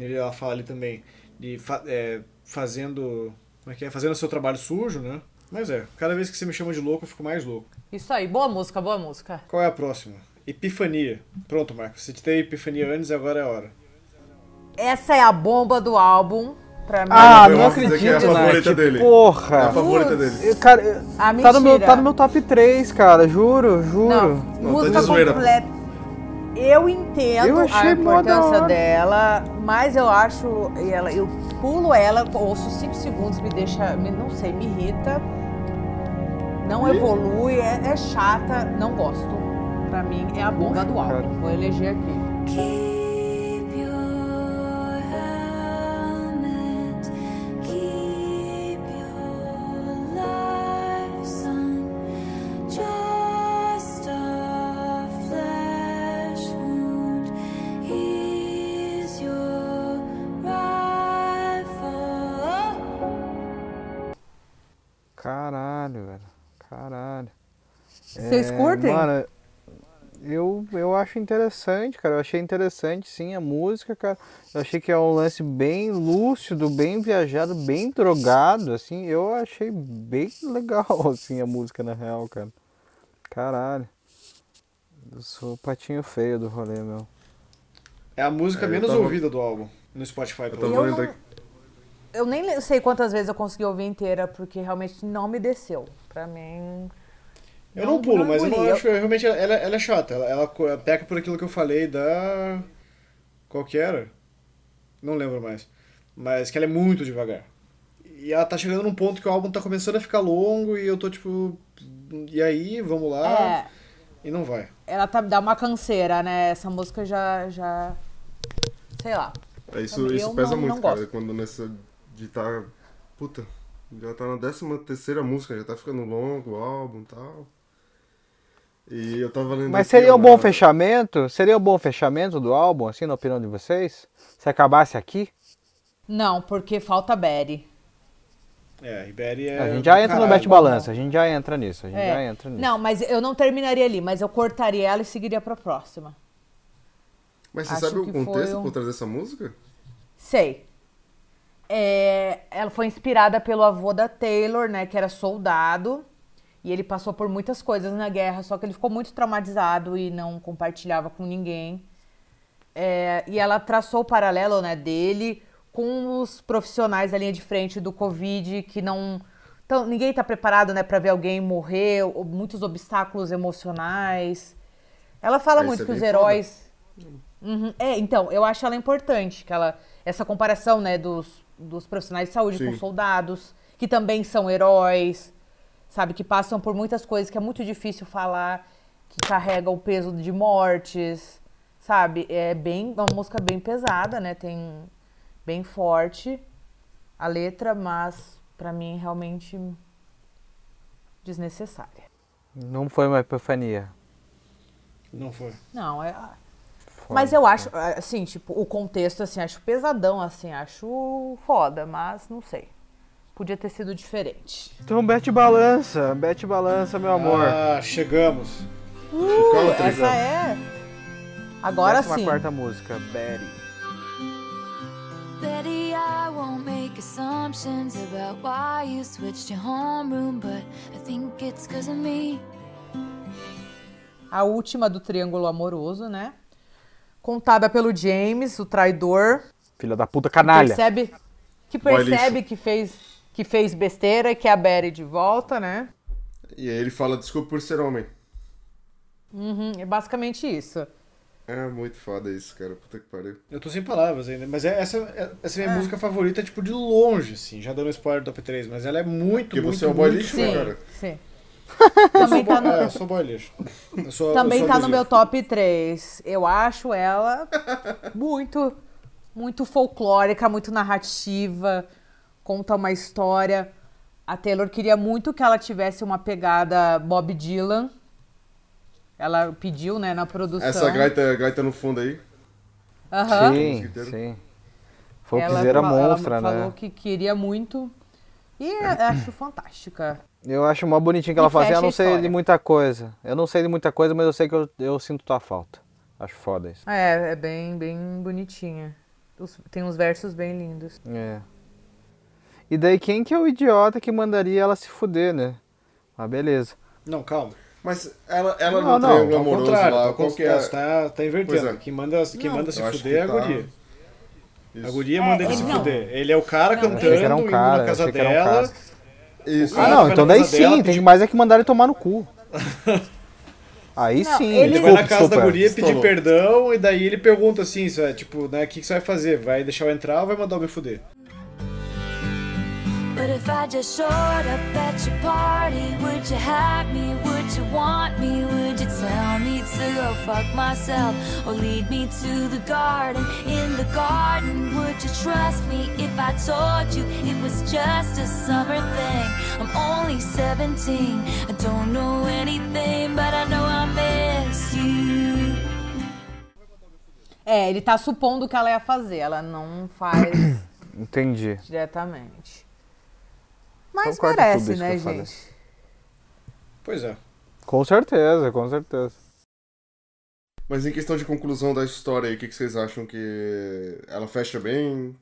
ela fala ali também de fa- é, fazendo, como é que é? Fazendo o seu trabalho sujo, né? Mas é, cada vez que você me chama de louco, eu fico mais louco. Isso aí. Boa música, boa música. Qual é a próxima? Epifania. Pronto, Marcos. Você teve epifania antes, agora é a hora. Essa é a bomba do álbum. Pra mim. Ah, eu não vou dizer que é a acredito, favorita Nath. dele. Porra. É a favorita dele. Eu- Cara, eu- Ah, tá, no meu, tá no meu top 3, cara, juro, juro. Não, Não, música tá de zoeira. completa. Eu entendo Eu a importância dela, mas eu acho ela, eu pulo ela, ouço 5 segundos, me deixa, me- não sei, me irrita. Não evolui, é, é chata, não gosto. Pra mim é a bomba do cara. álbum. Vou eleger aqui. Keep Vocês É, curtem? Mano, eu, eu acho interessante, cara. Eu achei interessante, sim, a música, cara. Eu achei que é um lance bem lúcido, bem viajado, bem drogado, assim. Eu achei bem legal, assim, a música, na real, cara. Caralho. Eu sou o patinho feio do rolê, meu. É a música É, menos tava- ouvida do álbum no Spotify. Eu pelo Eu não- aqui. Eu nem sei quantas vezes eu consegui ouvir inteira, porque realmente não me desceu. Pra mim. Eu não, pulo, mas eu não acho. Realmente ela, ela é chata. Ela, ela peca por aquilo que eu falei da. Qual que era? Não lembro mais. Mas que ela é muito devagar. E ela tá chegando num ponto que o álbum tá começando a ficar longo e eu tô tipo. E aí, vamos lá. É, E não vai. ela tá, dá uma canseira, né? Essa música já. já sei lá. É, isso, Eu isso não- pesa não muito, cara. gosto. Quando nessa. De tá. Puta. Já tá na décima terceira música, já tá ficando longo o álbum e tal. E eu tava lendo. Mas seria um bom fechamento? Seria um bom fechamento do álbum, assim, na opinião de vocês? Se acabasse aqui? Não, porque falta Betty. É, a Ribéry é. a gente já entra no caralho. Bete Balança, a gente já entra nisso, a gente É. já entra nisso. Não, mas eu não terminaria ali, mas eu cortaria ela e seguiria pra próxima. Mas você acho sabe o contexto um- por trás dessa música? Sei. É, ela foi inspirada pelo avô da Taylor, né, que era soldado. E ele passou por muitas coisas na guerra, só que ele ficou muito traumatizado e não compartilhava com ninguém. É, e ela traçou o paralelo né, dele com os profissionais da linha de frente do Covid, que não. Então, ninguém está preparado né, para ver alguém morrer, muitos obstáculos emocionais. Ela fala É, muito isso que é os heróis. Uhum. É, então, eu acho ela importante, que ela, essa comparação, né, dos, dos profissionais de saúde com Sim. soldados, que também são heróis, sabe, que passam por muitas coisas que é muito difícil falar, que carrega o peso de mortes, sabe? É bem, uma música bem pesada, né? Tem bem forte a letra, mas pra mim realmente desnecessária. Não foi uma epifania. Não foi. Não, é. Mas eu acho, assim, tipo, o contexto, assim, acho pesadão, assim, acho foda, mas não sei. Podia ter sido diferente. Então, Bete Balança, Bete Balança, meu amor. Ah, chegamos. Country. Essa é. Agora Décima sim. quarta música, Betty. Betty, I won't make assumptions about why you switched your homeroom, but I think it's cause of me. A última do Triângulo Amoroso, né? Contada pelo James, o traidor. Filha da puta Que canalha. percebe, que, percebe que, fez, que fez besteira e que a Betty de volta, né? E aí ele fala desculpa por ser homem. Uhum, é basicamente isso. É muito foda isso, cara. Puta que pariu. Eu tô sem palavras ainda. Mas é- essa, é- essa é a minha música favorita, tipo, de longe, assim. Já dando spoiler do top 3, mas ela é muito, Porque muito, você é o boy muito lixo, né, Sim, cara? sim. Eu sou, Também tá bo- é, no, eu sou boy lixo. Eu sou- também eu sou tá no meu top 3. Eu acho ela muito, muito folclórica, muito narrativa, conta uma história. A Taylor queria muito que ela tivesse uma pegada Bob Dylan. Ela pediu, né, na produção. Essa gaita, gaita no fundo aí. Aham. Sim, sim. Ela Folkzeira fa- ela monstra, falou né? que queria muito. E eu acho fantástica. Eu acho mó bonitinho que ela E fala assim, eu não a sei de muita coisa. Eu não sei de muita coisa, mas eu sei que eu, eu sinto tua falta. Acho foda isso. É, é bem, bem bonitinha. Os- tem uns versos bem lindos. É. E daí quem que é o idiota que mandaria ela se fuder, né? Ah, beleza. Não, calma. Mas ela, ela Não, no não, triângulo amoroso lá, ao qual que é? você tá, tá invertendo. É. Quem manda, quem Não, manda se fuder é a tá- guria. A guria É, manda ele ele se não. fuder. Ele é o cara Não, cantando, achei que era um indo cara, na casa achei que era um dela. cara. Isso. Ah, não, então daí casa dela, sim, tem mais é que mandar ele tomar no cu. Aí Não, sim, ele- Ele vai na casa da desculpa. guria pedir Estourou. perdão e daí ele pergunta assim, isso é, tipo, né, o que, que você vai fazer? Vai deixar eu entrar ou vai mandar eu me fuder? But if I just showed up at your party, would you have me? Would you want me? Would you tell me to go fuck myself or lead me to the garden? In the garden, would you trust me if I told you it was just a summer thing? I'm only 17, I don't know anything, but I know I miss you. É, ele tá supondo que ela ia fazer, ela não faz Entendi. diretamente. Mas corta merece, né, falei. gente? Pois é. Com certeza, com certeza. Mas em questão de conclusão da história aí, o que, que vocês acham que ela fecha bem?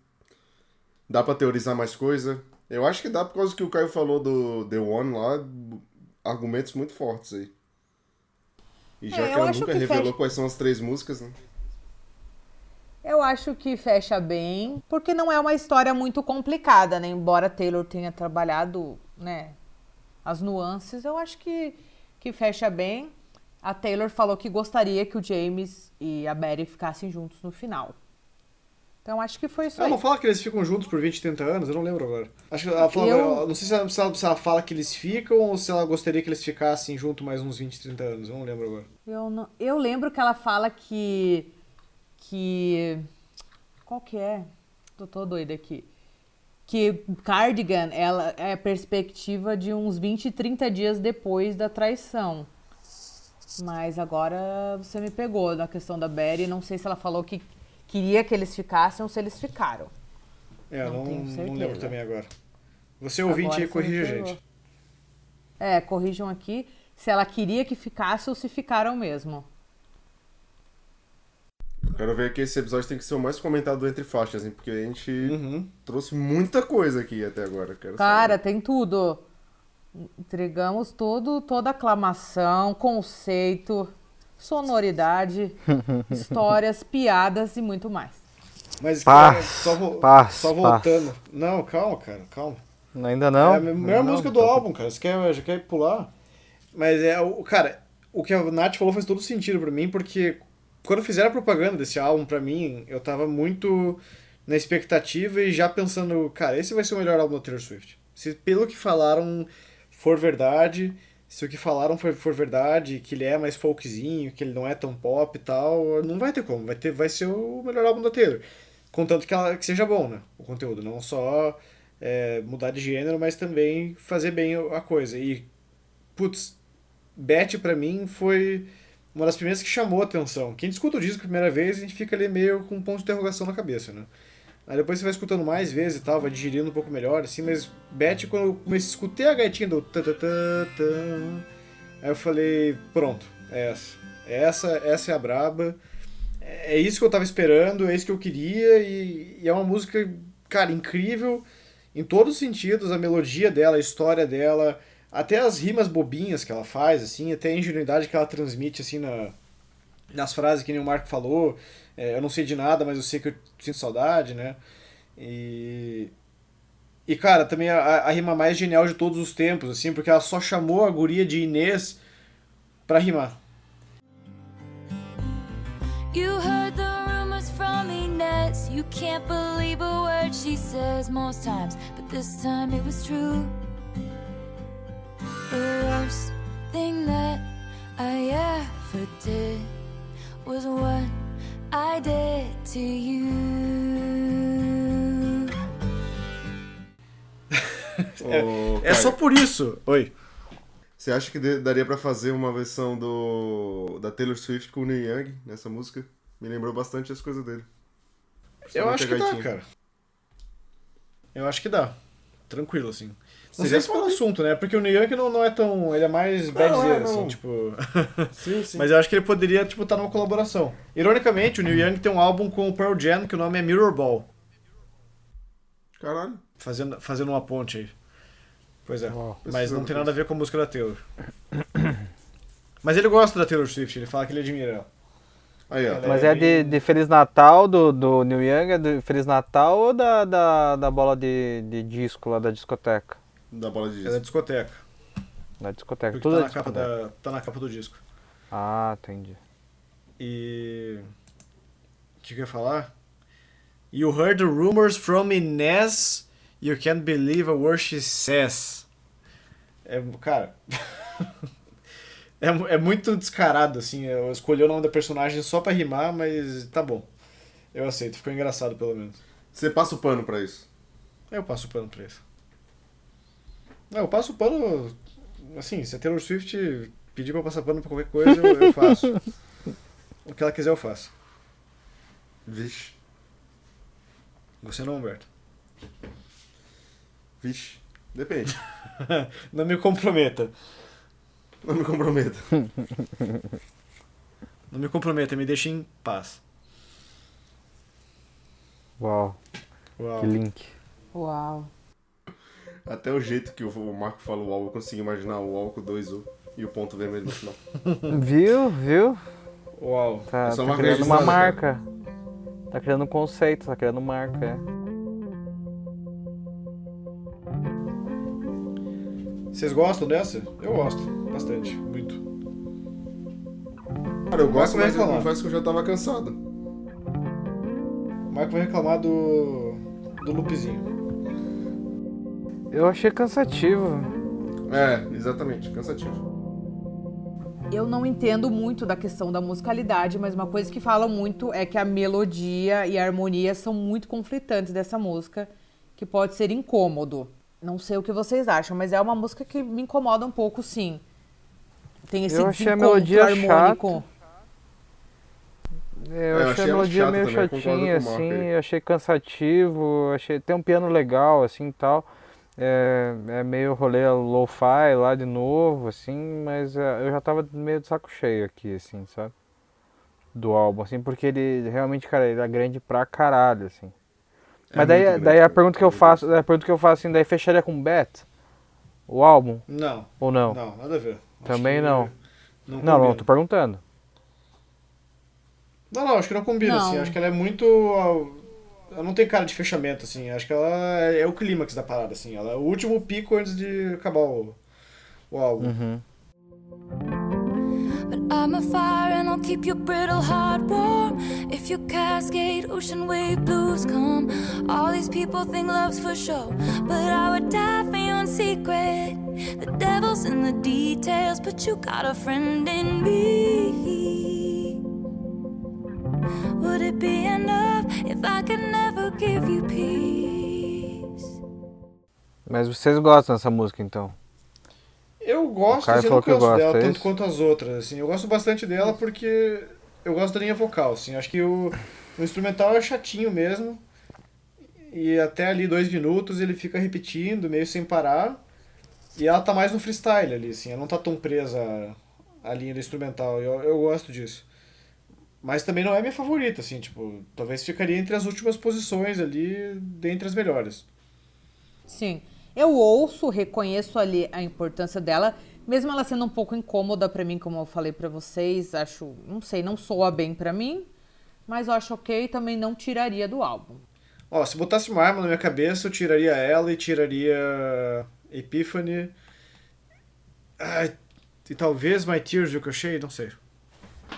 Dá pra teorizar mais coisa? Eu acho que dá por causa que o Caio falou do The One lá, argumentos muito fortes aí. E já É, que ela nunca que revelou fecha- quais são as três músicas, né? Eu acho que fecha bem, porque não é uma história muito complicada, né? Embora Taylor tenha trabalhado, né, as nuances, eu acho que, que fecha bem. A Taylor falou que gostaria que o James e a Mary ficassem juntos no final. Então acho que foi isso Ela aí. não fala que eles ficam juntos por 20, 30 anos? Eu não lembro agora. Acho que ela fala, Eu- não sei se ela, se ela- se ela fala que eles ficam ou se ela gostaria que eles ficassem junto mais uns 20, 30 anos. Eu não lembro agora. Eu, não- eu lembro que ela fala que. Que. Qual que é? Tô, tô doida aqui. Que Cardigan ela é a perspectiva de uns 20, 30 dias depois da traição. Mas agora você me pegou na questão da Betty. Não sei se ela falou que queria que eles ficassem ou se eles ficaram. É, Não não, tenho não lembro também agora. Você ouvinte Agora corrija a gente. É, corrijam aqui se ela queria que ficasse ou se ficaram mesmo. Eu quero ver que esse episódio tem que ser o mais comentado entre faixas, hein? Porque a gente Uhum. trouxe muita coisa aqui até agora. Quero Cara, saber. tem tudo. Entregamos todo, toda aclamação, conceito, sonoridade, histórias, piadas e muito mais. Mas, Paz, cara, só, vo- paz, só voltando. Não, calma, cara, calma. Ainda não? É a melhor Não, música do tá- álbum, cara. Você quer, já quer pular? Mas é o. Cara, o que a Nath falou faz todo sentido pra mim, porque quando fizeram a propaganda desse álbum pra mim, eu tava muito na expectativa e já pensando, cara, esse vai ser o melhor álbum da Taylor Swift. Se pelo que falaram for verdade, se o que falaram for, for verdade, que ele é mais folkzinho, que ele não é tão pop e tal, não vai ter como. Vai, ter, vai ser o melhor álbum da Taylor. Contanto que, ela, que seja bom, né? O conteúdo, não só é, mudar de gênero, mas também fazer bem a coisa. E, putz, Beth pra mim foi uma das primeiras que chamou a atenção. Quem escuta o disco a primeira vez, a gente fica ali meio com um ponto de interrogação na cabeça, né? Aí depois você vai escutando mais vezes e tal, vai digerindo um pouco melhor, assim, mas Beth, quando eu comecei a escutei a gaitinha do ta ta ta ta, aí eu falei, pronto, é essa. Essa, essa é a braba. É isso que eu tava esperando, é isso que eu queria, e, e é uma música, cara, incrível em todos os sentidos, a melodia dela, a história dela, até as rimas bobinhas que ela faz, assim, até a ingenuidade que ela transmite, assim, na, nas frases que nem o Marco falou. É, eu não sei de nada, mas eu sei que eu sinto saudade, né? E. E, cara, também a, a rima mais genial de todos os tempos, assim, porque ela só chamou a guria de Inês pra rimar. You heard the rumors from Inez. You can't believe a word she says most times, but this time it was true. The worst thing that I ever did was what I did to you. É Caio, só por isso. Oi. Você acha que daria pra fazer uma versão do da Taylor Swift com o Neil Young nessa música? Me lembrou bastante as coisas dele. Eu acho que dá, cara. Eu acho que dá. Tranquilo, assim. Não Seria sei se pelo foda. assunto, né? Porque o New York não, não é tão. Ele é mais badzeiro, é, não. assim, tipo. Sim, sim. Mas eu acho que ele poderia, tipo, estar numa colaboração. Ironicamente, o Neil Young tem um álbum com o Pearl Jam que o nome é Mirror Ball. Caralho. Fazendo, fazendo uma ponte aí. Pois é. Ó, Mas não tem nada a ver com a música da Taylor. Mas ele gosta da Taylor Swift, ele fala que ele admira ela. Aí, ó. Mas é é de, de Feliz Natal do, do Neil Young, é de Feliz Natal ou da, da, da bola de, de disco lá da discoteca? Da bola de É da disco. discoteca. Da discoteca, Porque tudo tá é na, capa discoteca. da, tá na capa do disco. Ah, entendi. E. O que que eu ia falar? You heard the rumors from Inez. You can't believe a word she says. É, cara. é, é muito descarado, assim. Eu escolhi o nome da personagem só pra rimar, mas tá bom. Eu aceito, ficou engraçado pelo menos. Você passa o pano pra isso. Eu passo o pano pra isso. Não, eu passo o pano. Assim, se a Taylor Swift pedir pra eu passar pano pra qualquer coisa, eu, eu faço. o que ela quiser, eu faço. Vixe. Você não, Humberto. Vixe. Depende. Não me comprometa. Não me comprometa. Não me comprometa, me deixe em paz. Uau, Uau. que link. Uau. Até o jeito que o Marco fala o UOL, eu consigo imaginar o com dois U e o ponto vermelho no final. Viu, viu? Uau. Tá, É só tá uma criando uma marca. Tá criando um conceito, tá criando marca, é. Vocês gostam dessa? Eu gosto. Bastante. Muito. Cara, eu gosto, mas eu reclamar. confesso que eu já tava cansado. O Marco vai reclamar do. do loopzinho. Eu achei cansativo. É, exatamente, cansativo. Eu não entendo muito da questão da musicalidade, mas uma coisa que falam muito é que a melodia e a harmonia são muito conflitantes dessa música, que pode ser incômodo. Não sei o que vocês acham, mas é uma música que me incomoda um pouco, sim. Tem esse Eu achei a melodia harmônico. É, Eu É, eu achei a melodia chata meio também, chatinha, assim, achei cansativo, achei tem um piano legal, assim, e tal. É, é meio rolê lo-fi lá de novo, assim, mas é, eu já tava meio de saco cheio aqui, assim, sabe? Do álbum, assim, porque ele realmente, cara, ele é grande pra caralho, assim. É Mas daí, muito grande, daí a pergunta que eu faço, daí a pergunta que eu faço assim, daí fecharia com Bet? O álbum? Não. Ou não? Não, nada a ver. Acho Também não. Não, Não, não, tô perguntando. Não, não, acho que não combina, Não. assim. Acho que ela é muito. Ela não tem cara de fechamento, assim. Acho que ela é, é o clímax da parada, assim. Ela é o último pico antes de acabar o, o álbum. Uhum. But I'm a fire and I'll keep your brittle heart warm. If you cascade, ocean wave blues come. All these people think love's for show, but I would die for you in secret. The devil's in the details, but you got a friend in me. Would it be enough if I could never give you peace? Mas vocês gostam dessa música, então? Eu gosto, assim, eu não canso gosta, dela é tanto quanto as outras, assim. Eu gosto bastante dela porque eu gosto da linha vocal, assim. Acho que o, o instrumental é chatinho mesmo. E até ali dois minutos ele fica repetindo, meio sem parar. E ela tá mais no freestyle ali, assim. Ela não tá tão presa à, à linha do instrumental. Eu, eu gosto disso. Mas também não é minha favorita, assim, tipo, talvez ficaria entre as últimas posições ali, dentre as melhores. Sim. Eu ouço, reconheço ali a importância dela, mesmo ela sendo um pouco incômoda pra mim, como eu falei pra vocês, acho, não sei, não soa bem pra mim, mas eu acho ok, também não tiraria do álbum. Ó, se botasse uma arma na minha cabeça, eu tiraria ela e tiraria Epiphany. Ah, e talvez My Tears Ricochet, não sei.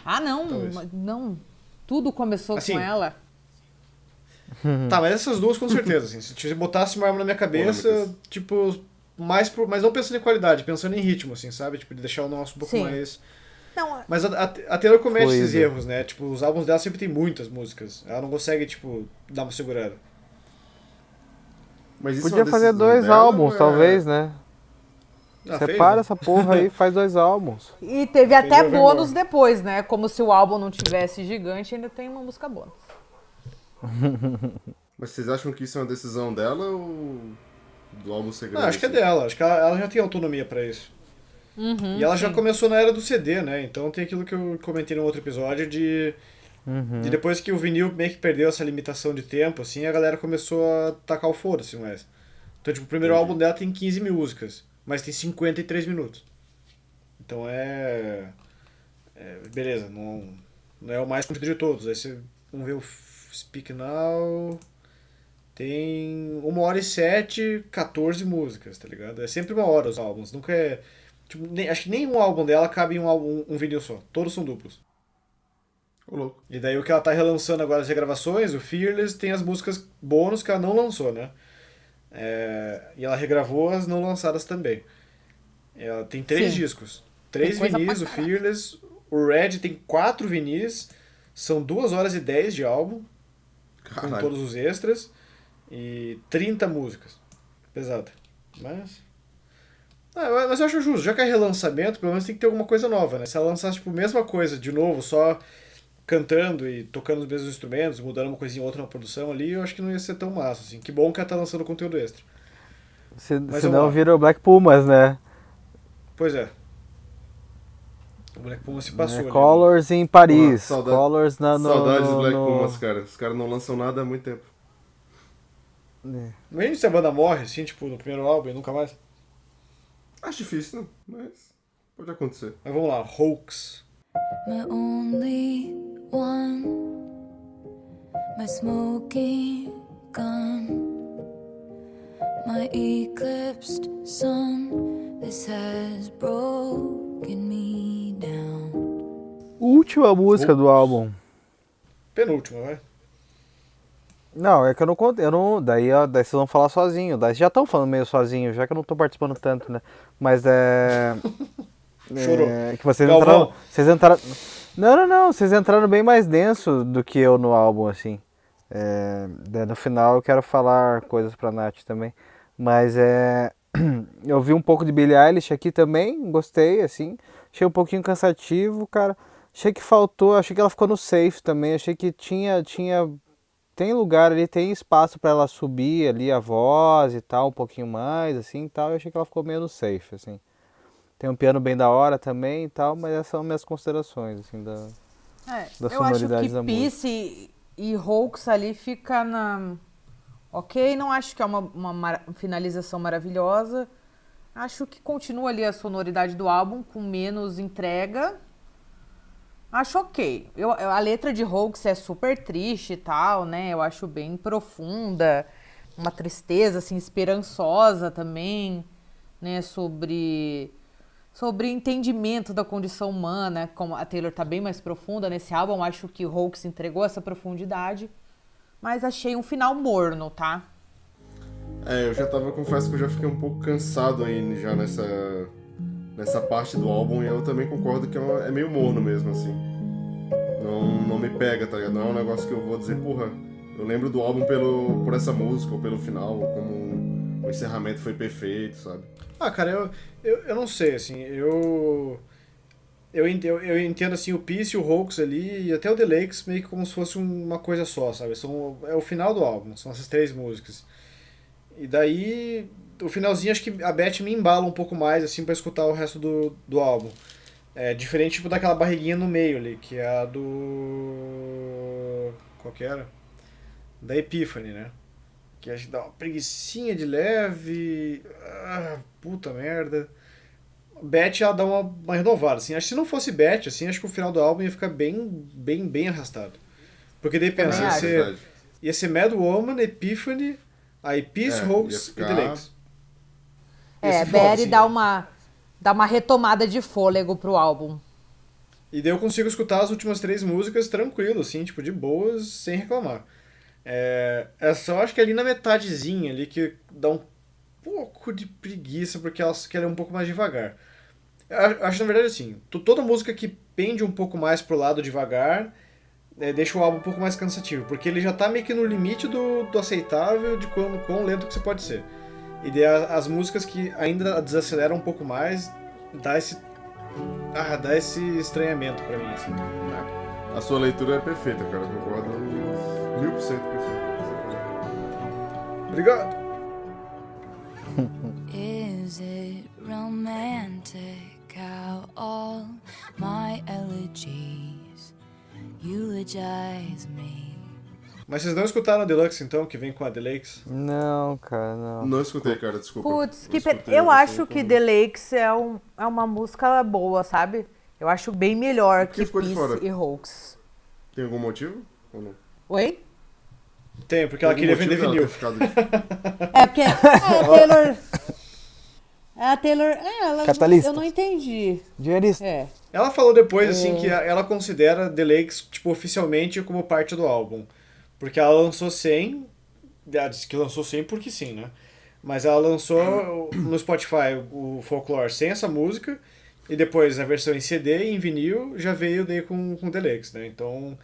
Ah, não, Talvez. não. Tudo começou Assim, com ela. Tá, mas essas duas com certeza, assim. Se você botasse uma arma na minha cabeça, Polêmicas. tipo, mais por, mas não pensando em qualidade, pensando em ritmo, assim, sabe? Tipo, de deixar o nosso um pouco Sim. mais. Não, Mas a, a, a Taylor comete esses erros, né? Tipo, os álbuns dela sempre tem muitas músicas. Ela não consegue, tipo, dar uma segurada. Mas isso é Podia uma fazer dois dela, álbuns, é- talvez, né? Ah, fez, Separa né? essa porra aí e faz dois álbuns. E teve até Fez bônus Evermore. depois, né? Como se o álbum não tivesse gigante, ainda tem uma música bônus. Mas vocês acham que isso é uma decisão dela ou do álbum segredo? Não, acho que é assim? dela. Acho que ela, ela já tem autonomia pra isso. Uhum, e ela já sim. começou na era do CD, né? Então tem aquilo que eu comentei no outro episódio de, Uhum. de depois que o vinil meio que perdeu essa limitação de tempo, assim, a galera começou a tacar o foda-se mais. Então, tipo, o primeiro Entendi. álbum dela tem 15 mil músicas, mas tem 53 minutos. Então é. é, beleza, não, Não é o mais comprido de todos. Aí você, vamos ver o Speak Now. Tem uma hora e sete, 14 músicas, tá ligado? É sempre uma hora os álbuns. Nunca é. Tipo, nem- acho que nenhum álbum dela cabe em um, álbum, um vinil só. Todos são duplos. Ô, louco. E daí o que ela tá relançando agora as regravações, o Fearless, tem as músicas bônus que ela não lançou, né? É, e ela regravou as não lançadas também. Ela tem três Sim. discos. Três vinis, o Fearless. O Red tem quatro vinis. São duas horas e 10 de álbum, com Caralho. todos os extras. E 30 músicas. Pesado. Mas. Ah, mas eu acho justo, já que é relançamento, pelo menos tem que ter alguma coisa nova, né? Se ela lançasse tipo, a mesma coisa de novo, só cantando e tocando os mesmos instrumentos, mudando uma coisinha ou outra na produção ali, eu acho que não ia ser tão massa, assim. Que bom que ela tá lançando conteúdo extra. Se, Mas senão lá. vira o Black Pumas, né? Pois é. O Black Puma se passou Né? ali. Colors em Paris. Pô, saudade- Colors na, no, Saudades no, do Black no- Pumas, cara. Os caras não lançam nada há muito tempo. Imagina se a banda morre, assim, tipo, no primeiro álbum e nunca mais. Acho difícil, né? Mas pode acontecer. Mas vamos lá, Hoax. my only one, my smoking gun, my eclipsed sun. This has broken me down. Última música do álbum. Penúltima, vai. Não, é que eu não conto, eu não, daí, ó, daí vocês vão falar sozinho, daí vocês já estão falando meio sozinho, já que eu não tô participando tanto, né? Mas é, Chorou. é que vocês Galvão. entraram, vocês entraram, não, não, não, vocês entraram bem mais denso do que eu no álbum, assim. É, daí no final eu quero falar coisas pra Nath também, mas é, eu vi um pouco de Billie Eilish aqui também, gostei, assim, achei um pouquinho cansativo, cara, achei que faltou, achei que ela ficou no safe também, achei que tinha, tinha tem lugar ali, tem espaço pra ela subir ali a voz e tal, um pouquinho mais, assim e tal. Eu achei que ela ficou meio no safe, assim. Tem um piano bem da hora também e tal, mas essas são minhas considerações, assim, da... É, das eu acho que da. Peace e, Hoax ali fica na. Ok, não acho que é uma, uma mara- finalização maravilhosa. Acho que continua ali a sonoridade do álbum com menos entrega. Acho ok. Eu, a letra de Hoax é super triste e tal, né? Eu acho bem profunda. Uma tristeza, assim, esperançosa também, né? Sobre sobre entendimento da condição humana, como a Taylor tá bem mais profunda nesse álbum, acho que Hoax entregou essa profundidade, mas achei um final morno, tá? É, eu já tava, confesso que eu já fiquei um pouco cansado aí já nessa, nessa parte do álbum e eu também concordo que é, é meio morno mesmo, assim. Não, não me pega, tá ligado? Não é um negócio que eu vou dizer, porra, eu lembro do álbum pelo, por essa música ou pelo final, como o encerramento foi perfeito, sabe? Ah, cara, eu, eu, eu não sei, assim, eu, eu, eu, eu entendo, assim, o Peace o Hoax ali, e até o The Lakes, meio que como se fosse uma coisa só, sabe? São, é o final do álbum, são essas três músicas. E daí, o finalzinho, acho que a Beth me embala um pouco mais, assim, pra escutar o resto do, do álbum. É diferente, tipo, daquela barriguinha no meio ali, que é a do... qual que era? Da Epiphany, né? Que acho que dá uma preguiçinha de leve. Ah, puta merda. Beth ela dá uma, uma renovada, assim. Acho que se não fosse Beth, assim, acho que o final do álbum ia ficar bem, bem, bem arrastado. Porque daí pensa, ia ser, ia ser Mad Woman, Epiphany, aí Peace, É, Hoax ia e ficar- The Lakes. É, Barry assim. dá uma dá uma retomada de fôlego pro álbum. E daí eu consigo escutar as últimas três músicas tranquilo, assim, tipo, de boas, sem reclamar. É, é só acho que ali na metadezinha ali que dá um pouco de preguiça, porque ela, que ela é um pouco mais devagar. Eu acho, na verdade, assim, to- toda música que pende um pouco mais pro lado devagar é, deixa o álbum um pouco mais cansativo, porque ele já tá meio que no limite do, do aceitável de quão, quão lento que você pode ser. E as músicas que ainda desaceleram um pouco mais, dá esse ah, dá esse estranhamento pra mim, assim. A sua leitura é perfeita, cara. Eu concordo mil por cento. Obrigado. Is it romantic how all my elegies eulogize me? Mas vocês não escutaram a Deluxe, então, que vem com a The Lakes? Não, cara, não. Não escutei, cara, desculpa. Putz, que escutei, eu acho que como- The Lakes é, um, é uma música boa, sabe? Eu acho bem melhor que que Peace e Hoax. Tem algum motivo? Ou não? Oi? Tem, porque ela queria vender vinil. ficado- É porque é, a Taylor. É, a Taylor. É, ela. Catalista. Eu não entendi. Dinheirista. É. Ela falou depois, assim, que ela considera The Lakes, tipo, oficialmente como parte do álbum. Porque ela lançou 100, ela disse que lançou 100 porque sim, né? Mas ela lançou no Spotify o Folklore sem essa música, e depois a versão em CD e em vinil já veio daí com, com Deluxe, né? Então,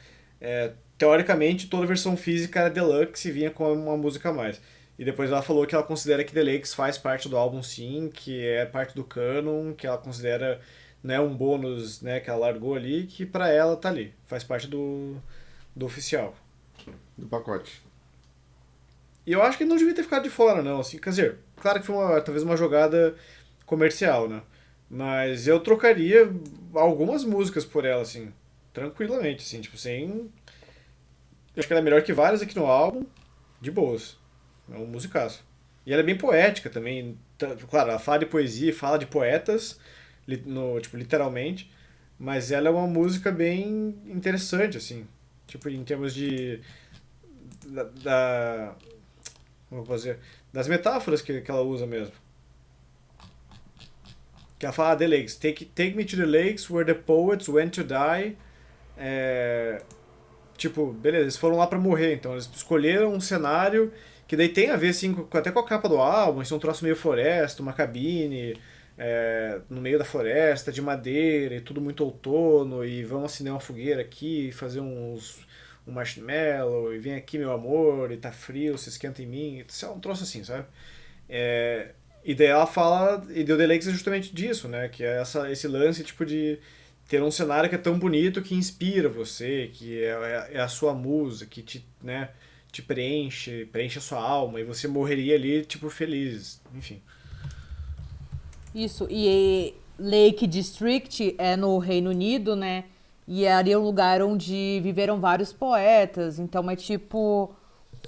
é, teoricamente, toda versão física era Deluxe e vinha com uma música a mais. E depois ela falou que ela considera que Deluxe faz parte do álbum sim, que é parte do canon, que ela considera né, um bônus né, que ela largou ali, que pra ela tá ali, faz parte do, do oficial. do pacote. E eu acho que ele não devia ter ficado de fora, não. Assim, quer dizer, claro que foi uma, talvez uma jogada comercial, né? Mas eu trocaria algumas músicas por ela, assim, tranquilamente, assim, tipo, sem. Eu acho que ela é melhor que várias aqui no álbum, de boas. É um musicaço. E ela é bem poética também. tá- Claro, ela fala de poesia, fala de poetas, no, tipo, literalmente. Mas ela é uma música bem interessante, assim. Tipo, em termos de. Da. da como eu posso dizer? Das metáforas que, que ela usa mesmo. Que ela fala "Ah, The Lakes. Take, take me to the lakes where the poets went to die. É, tipo, beleza, eles foram lá pra morrer, então eles escolheram um cenário que daí tem a ver assim, com, até com a capa do álbum, isso é um troço meio floresta, uma cabine é, no meio da floresta, de madeira, e tudo muito outono, e vamos acender uma fogueira aqui, fazer uns, um marshmallow, e vem aqui meu amor, e tá frio, se esquenta em mim, isso é um troço assim, sabe? É, e daí ela fala, e deu Lakes é justamente disso, né, que é essa, esse lance tipo de ter um cenário que é tão bonito que inspira você, que é, é a sua musa, que te, né, te preenche, preenche a sua alma, e você morreria ali, tipo, feliz, enfim. Isso, e Lake District é no Reino Unido, né? E ali é um lugar onde viveram vários poetas, então é tipo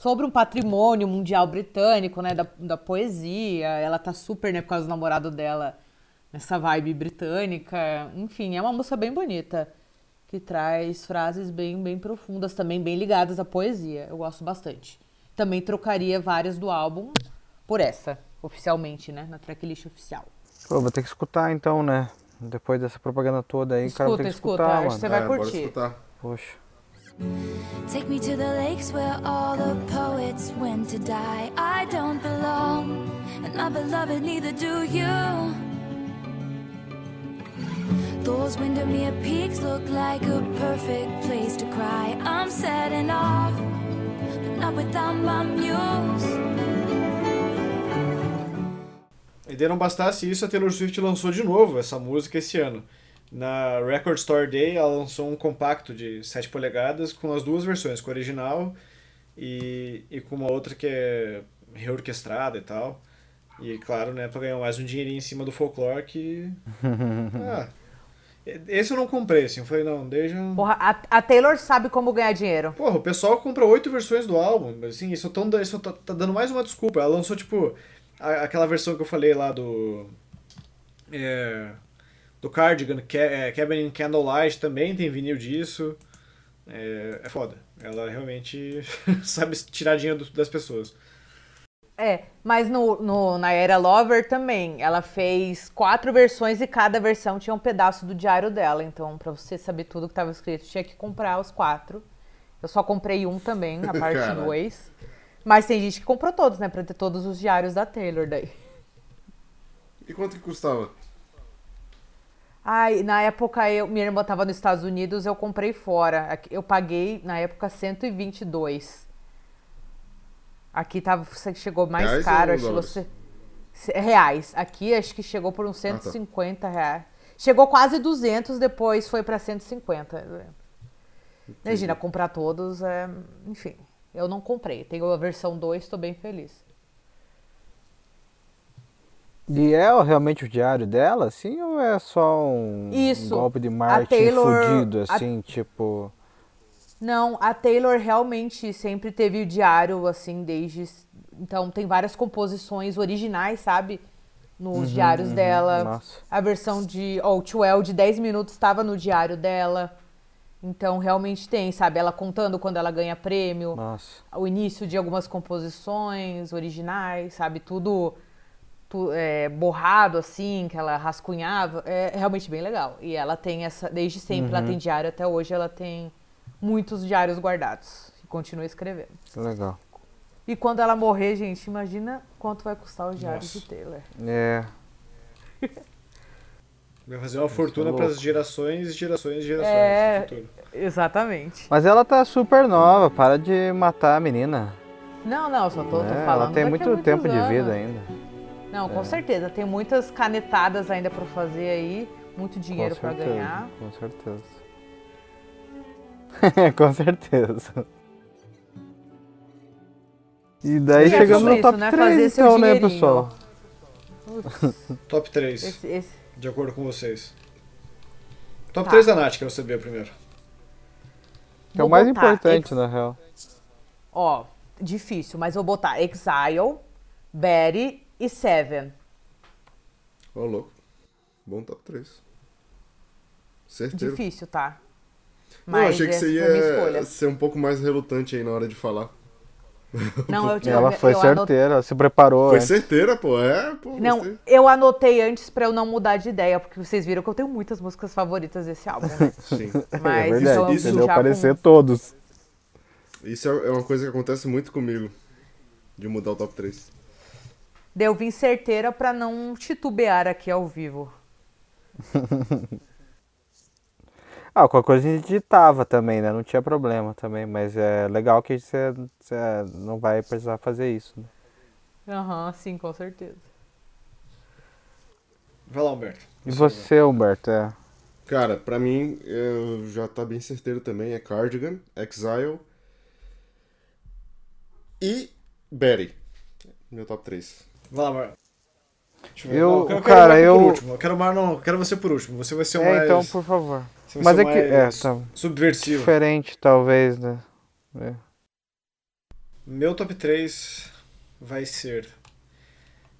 sobre um patrimônio mundial britânico, né? Da, da poesia. Ela tá super, né, por causa do namorado dela, nessa vibe britânica. Enfim, é uma música bem bonita, que traz frases bem, bem profundas, também bem ligadas à poesia. Eu gosto bastante. Também trocaria várias do álbum por essa, oficialmente, né? Na tracklist oficial. Pô, vou ter que escutar então, né? Depois dessa propaganda toda aí, cara, vou ter Escuta, que escuta. escutar, Acho que mano. você vai É, bora curtir. escutar. Poxa. Take me to the lakes where all the poets went to die. I don't belong, and my beloved, neither do you. Those Windermere peaks look like a perfect place to cry. I'm setting off, but not without my muse. E daí não bastasse isso, a Taylor Swift lançou de novo essa música esse ano. Na Record Store Day, ela lançou um compacto de 7 polegadas com as duas versões, com a original e, e com uma outra que é reorquestrada e tal. E claro, né, pra ganhar mais um dinheirinho em cima do folclore que. Ah, esse eu não comprei, assim. Eu falei, não, deixa. Porra, a, a Taylor sabe como ganhar dinheiro. Porra, o pessoal compra oito versões do álbum. Assim, isso, tão, isso tá, tá dando mais uma desculpa. Ela lançou, tipo, a- aquela versão que eu falei lá do. É, do Cardigan, Ca- é, Cabin in Candlelight, também tem vinil disso. É, é foda. Ela realmente sabe tirar dinheiro das pessoas. É, mas no, no- na Era Lover também. Ela fez quatro versões e cada versão tinha um pedaço do diário dela. Então, pra você saber tudo que estava escrito, tinha que comprar os quatro. Eu só comprei um também, a parte Caralho. 2. Mas tem gente que comprou todos, né? Pra ter todos os diários da Taylor daí. E quanto que custava? Ai, na época eu, minha irmã tava nos Estados Unidos, eu comprei fora. Eu paguei na época 122. Aqui tava, chegou mais Reais caro, acho que você se- reais. Aqui acho que chegou por uns Ah, tá. 150 reais. Chegou quase 200, depois foi pra 150. eu lembro. Imagina, comprar todos, é... enfim. Eu não comprei. Tenho a versão 2, tô bem feliz. E é realmente o diário dela, assim, ou é só um Isso. golpe de marketing Taylor- fudido, a- assim, tipo... Não, a Taylor realmente sempre teve o diário, assim, desde. Então tem várias composições originais, sabe? Nos diários dela. Nossa. A versão de. Ó, o 12 de 10 minutos estava no diário dela. Então realmente tem, sabe? Ela contando quando ela ganha prêmio, Nossa. o início de algumas composições originais, sabe? Tudo tu- é, borrado assim, que ela rascunhava. É realmente bem legal. E ela tem essa, desde sempre, ela tem diário até hoje, ela tem muitos diários guardados. E continua escrevendo. Que legal. E quando ela morrer, gente, imagina quanto vai custar os diários Nossa. de Taylor. É. Vai fazer uma fortuna louco. para as gerações e gerações e gerações É. do futuro. Exatamente. Mas ela tá super nova, para de matar a menina. Não, não, só tô, tô né? falando. Ela tem muito tempo de anos. vida ainda. Não, com certeza. Tem muitas canetadas ainda pra fazer aí, muito dinheiro certeza, ganhar. Com certeza. com certeza. E daí E é chegamos no isso, top né? 3 Fazer então, né, pessoal? Top 3, Esse, esse- de acordo com vocês. Top Tá. 3 da Nath, quero saber primeiro. Que é o mais importante, ex- na real. Ó, difícil, mas vou botar Exile, Betty e Seven. Ó, louco. Bom top 3. Certeiro. Difícil, tá? Não, eu achei que essa você ia ser um pouco mais relutante aí na hora de falar. Não, eu, ela eu, foi eu certeira, ela se preparou. Foi é. certeira, pô. É, pô. Não, gostei. eu anotei antes pra eu não mudar de ideia, porque vocês viram que eu tenho muitas músicas favoritas desse álbum, né? Sim. Mas é verdade, então, isso entendeu? já Aparecer com- todos. Isso é é uma coisa que acontece muito comigo. De mudar o top 3. Daí eu vim certeira pra não titubear aqui ao vivo. Ah, qualquer coisa a gente editava também, né? Não tinha problema também, mas é legal que você, você não vai precisar fazer isso. Né? Aham, sim, com certeza. Vai lá, Humberto. E você, Humberto? É. Cara, pra mim, eu já tá bem certeiro também. É Cardigan, Exile e Betty. Meu top 3. Vai lá, Mar. Deixa ver. Eu- Não, quero, cara, quero o Mar eu- por último. Eu quero Mar, não, eu quero você por último. Você vai ser o É, mais, então, por favor. Mas ser é que. É, tá. subversivo. Diferente, talvez, né? É. Meu top 3 vai ser,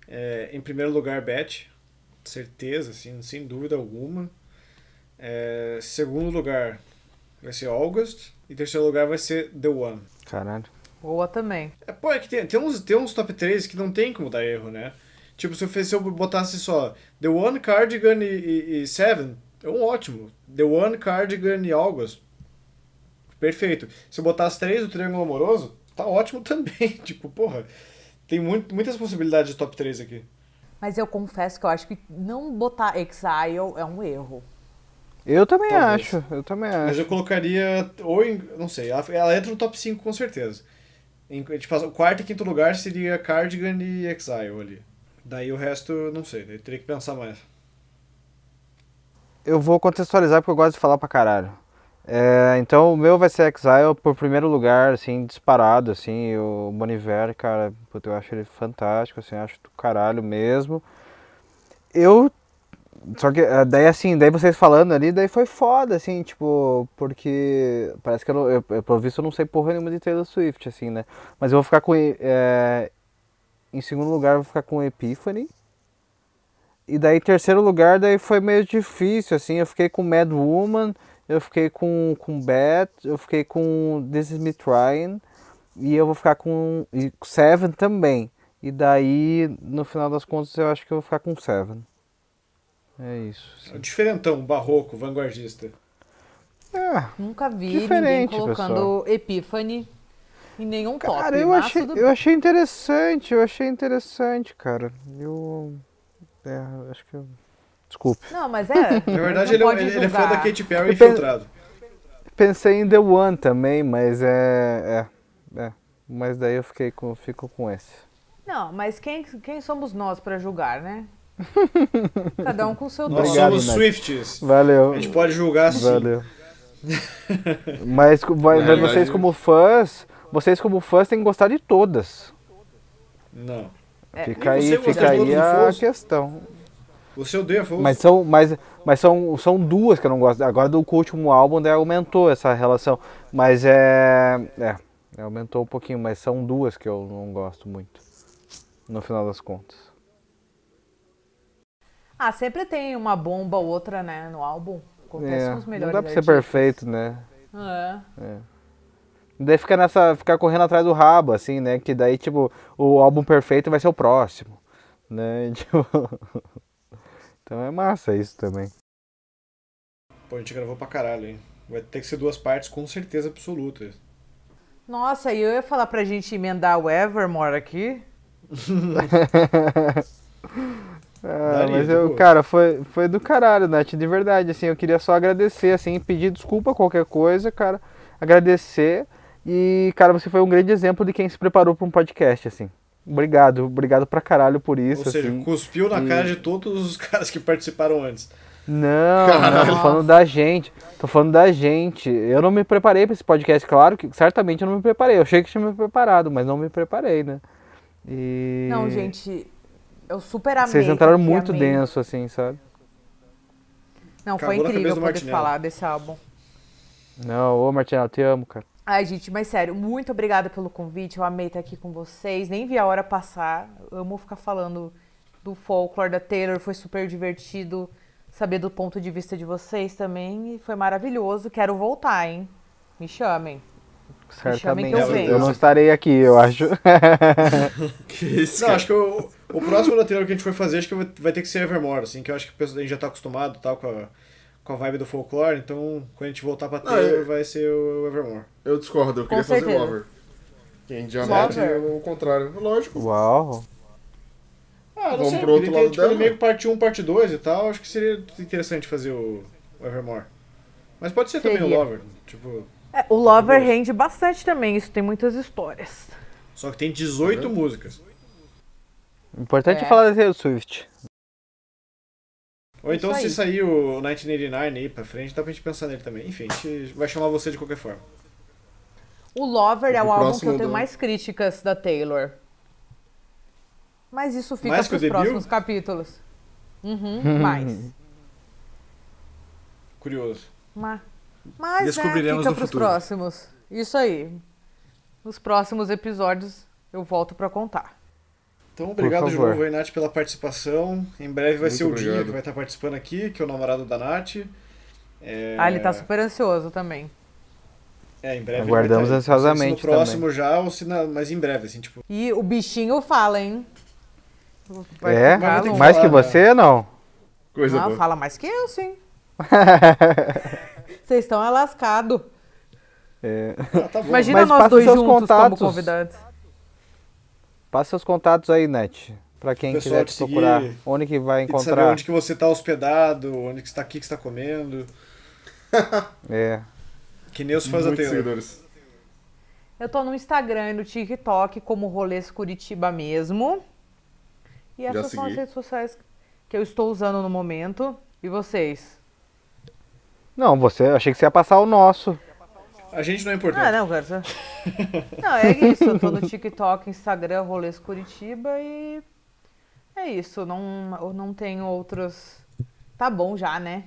é, em primeiro lugar, Beth. Certeza, assim, sem dúvida alguma. É, segundo lugar vai ser August. E terceiro lugar vai ser The One. Caralho. Boa também. É, pô, é que tem, tem, uns, tem uns top 3 que não tem como dar erro, né? Tipo, se eu, se eu botasse só The One, Cardigan e, e, e Seven, é um ótimo. The One, Cardigan e August. Perfeito. Se eu botasse três do Triângulo Amoroso, tá ótimo também. tipo, porra, tem muito, muitas possibilidades de top 3 aqui. Mas eu confesso que eu acho que não botar Exile é um erro. Eu também Talvez. acho, eu também Mas acho. eu colocaria, ou em, não sei, ela, ela entra no top 5 com certeza. Em, tipo, o quarto e quinto lugar seria Cardigan e Exile ali. Daí o resto, não sei, daí teria que pensar mais. Eu vou contextualizar porque eu gosto de falar pra caralho. É, então o meu vai ser Exile por primeiro lugar, assim, disparado, assim, o Boniver, cara, puta, eu acho ele fantástico, assim, acho do caralho mesmo. Eu, só que, eh, daí assim, daí vocês falando ali, daí foi foda, assim, tipo, porque parece que eu, eu, eu, pelo visto eu não sei porra nenhuma de Taylor Swift, assim, né, mas eu vou ficar com, eh, em segundo lugar eu vou ficar com Epiphany, e daí, terceiro lugar, daí foi meio difícil, assim, eu fiquei com Mad Woman, eu fiquei com, com Beth, eu fiquei com This Is Me Trying, e eu vou ficar com e Seven também. E daí, no final das contas, eu acho que eu vou ficar com Seven. É isso. É assim. um diferentão, barroco, vanguardista. É, Nunca vi ninguém colocando Epiphany em nenhum top. cara, eu achei, eu achei interessante, eu achei interessante, cara. Eu. É, acho que. Desculpe. Não, mas é. Na verdade, ele, é- ele, ele é fã da Katy Perry Eu infiltrado. Pensei em The One também, mas é. É. é. Mas daí eu fiquei com, fico com esse. Não, mas quem, quem somos nós pra julgar, né? Cada um com o seu Nós dom. Obrigado, somos Nath. Swifties. Valeu. A gente pode julgar sim. Valeu. mas, mas verdade- vocês como fãs, vocês como fãs têm que gostar de todas. Não. É, Fica você aí, gosta fica aí a questão. Você odeia Foles. Mas são, mas, mas são, são duas que eu não gosto. Agora do último álbum daí aumentou essa relação. Mas é, é. Aumentou um pouquinho, mas são duas que eu não gosto muito. No final das contas. Ah, sempre tem uma bomba ou outra, né, no álbum. Acontece É, com os não melhores dá pra ser artistas. perfeito, né? É. Daí fica nessa. ficar correndo atrás do rabo, assim, né? Que daí, tipo, o álbum perfeito vai ser o próximo. Né? Tipo. então é massa isso também. Pô, a gente gravou pra caralho, hein? Vai ter que ser duas partes com certeza absoluta. Nossa, e eu ia falar pra gente emendar o Evermore aqui. Ah, mas eu, cara, foi, foi do caralho, Nath, de verdade, assim, eu queria só agradecer, assim, pedir desculpa qualquer coisa, cara, agradecer e, cara, você foi um grande exemplo de quem se preparou para um podcast, assim. Obrigado, obrigado pra caralho por isso, Ou seja, assim. cuspiu na e- cara de todos os caras que participaram antes. Não, Caralho. não, tô falando da gente. Tô falando da gente. Eu não me preparei pra esse podcast, claro que certamente eu não me preparei. Eu achei que tinha me preparado, mas não me preparei, né? E Não, gente, eu super amei. Vocês entraram muito amei. denso assim, sabe? Não, foi Acabou na incrível poder falar desse álbum. Não, ô Martinello, eu te amo, cara. Ai, gente, mas sério, muito obrigada pelo convite. Eu amei estar aqui com vocês. Nem vi a hora passar. Eu amo ficar falando do folclore da Taylor. Foi super divertido saber do ponto de vista de vocês também. E foi maravilhoso. Quero voltar, hein? Me chamem. chamem Certamente. que eu eu, não estarei aqui, eu acho. Que isso, Não, cara? acho que o, o próximo da Taylor que a gente for fazer, acho que vai, ter que ser Evermore, assim, que eu acho que o pessoal- a gente já tá acostumado tal, com, a, com a vibe do folclore, então quando a gente voltar pra Taylor é. vai ser o Evermore. Eu discordo, eu Com queria fazer certeza. Lover. Quem já mete o contrário. Lógico. Uau. Ah, não Vamos sei, pro outro lado tipo, dela? meio que parte 1, parte 2 e tal, acho que seria interessante fazer o, o Evermore. Mas pode ser também o Seria. Lover, tipo, É, o Lover rende bastante também. Isso tem muitas histórias. só que tem 18 músicas. Importante É. é falar da Taylor Swift. Ou então Isso se aí. sair o 1989 aí pra frente, dá pra gente pensar nele também. Enfim, a gente vai chamar você de qualquer forma. O Lover é O o álbum que eu tenho do- mais críticas da Taylor. Mas isso fica Mais que o pros debut? próximos capítulos. Uhum, mais. Curioso. Ma- Mas Descobriremos né, fica pros futuro. próximos. Isso aí. Nos próximos episódios eu volto pra contar. Então, obrigado de novo aí, Nath, pela participação. Em breve vai Muito ser o Dinho obrigado. que vai estar participando aqui, que é o namorado da Nath. É... Ah, ele tá super ansioso também. É, em breve. ele Aguardamos vai estar aí. ansiosamente se no próximo já, ou se na... mas em breve, assim, tipo. E o bichinho fala, hein? Vai é? que Mais que falar, você, não? Coisa Não, boa. fala mais que eu, sim. Vocês estão é lascado. É. Ah, tá. Imagina Mas nós dois juntos contatos. como convidados. Passa seus contatos aí, Net. Pra quem quiser te te procurar. seguir, Onde que vai que saber encontrar? onde que você tá hospedado, onde que você tá aqui, que você tá comendo. É. Que nem os fãs Muitos seguidores. Eu tô no Instagram e no TikTok como Rolês Curitiba mesmo. E essas são as redes sociais que eu estou usando no momento. E vocês? Não, você, achei que você ia passar o nosso. A gente não é importante. Ah, não, cara. só- Não, é isso. Eu tô no TikTok, Instagram, Rolês Curitiba e. É isso. Não, eu não tenho outros. Tá bom já, né?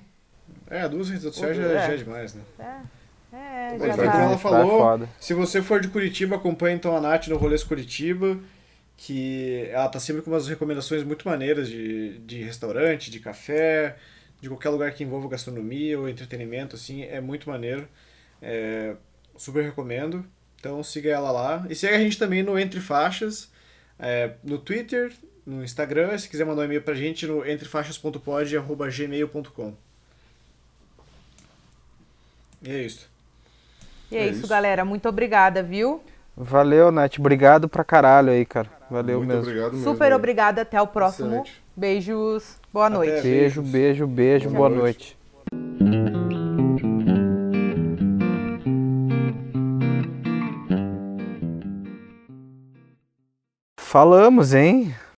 É, duas redes sociais já, É. já é demais, né? É, Mas já vai, como ela tá. falou, Tá. Se você for de Curitiba, acompanhe então a Nath no Rolês Curitiba, que ela tá sempre com umas recomendações muito maneiras de, de restaurante, de café, de qualquer lugar que envolva gastronomia ou entretenimento, assim, é muito maneiro. É, super recomendo. Então siga ela lá. E siga a gente também no Entre Faixas, é, no Twitter, no Instagram, e se quiser mandar um e-mail pra gente no entrefaixas.pod.gmail.com. E é isso. E é, É isso, isso. galera. Muito obrigada, viu? Valeu, Net. Obrigado pra caralho aí, cara. Valeu Muito mesmo. obrigado mesmo. Super obrigada. Até o próximo. Excelente. Beijos. Boa noite. Até. Beijo, beijo, beijo. Boa Boa noite. Falamos, hein?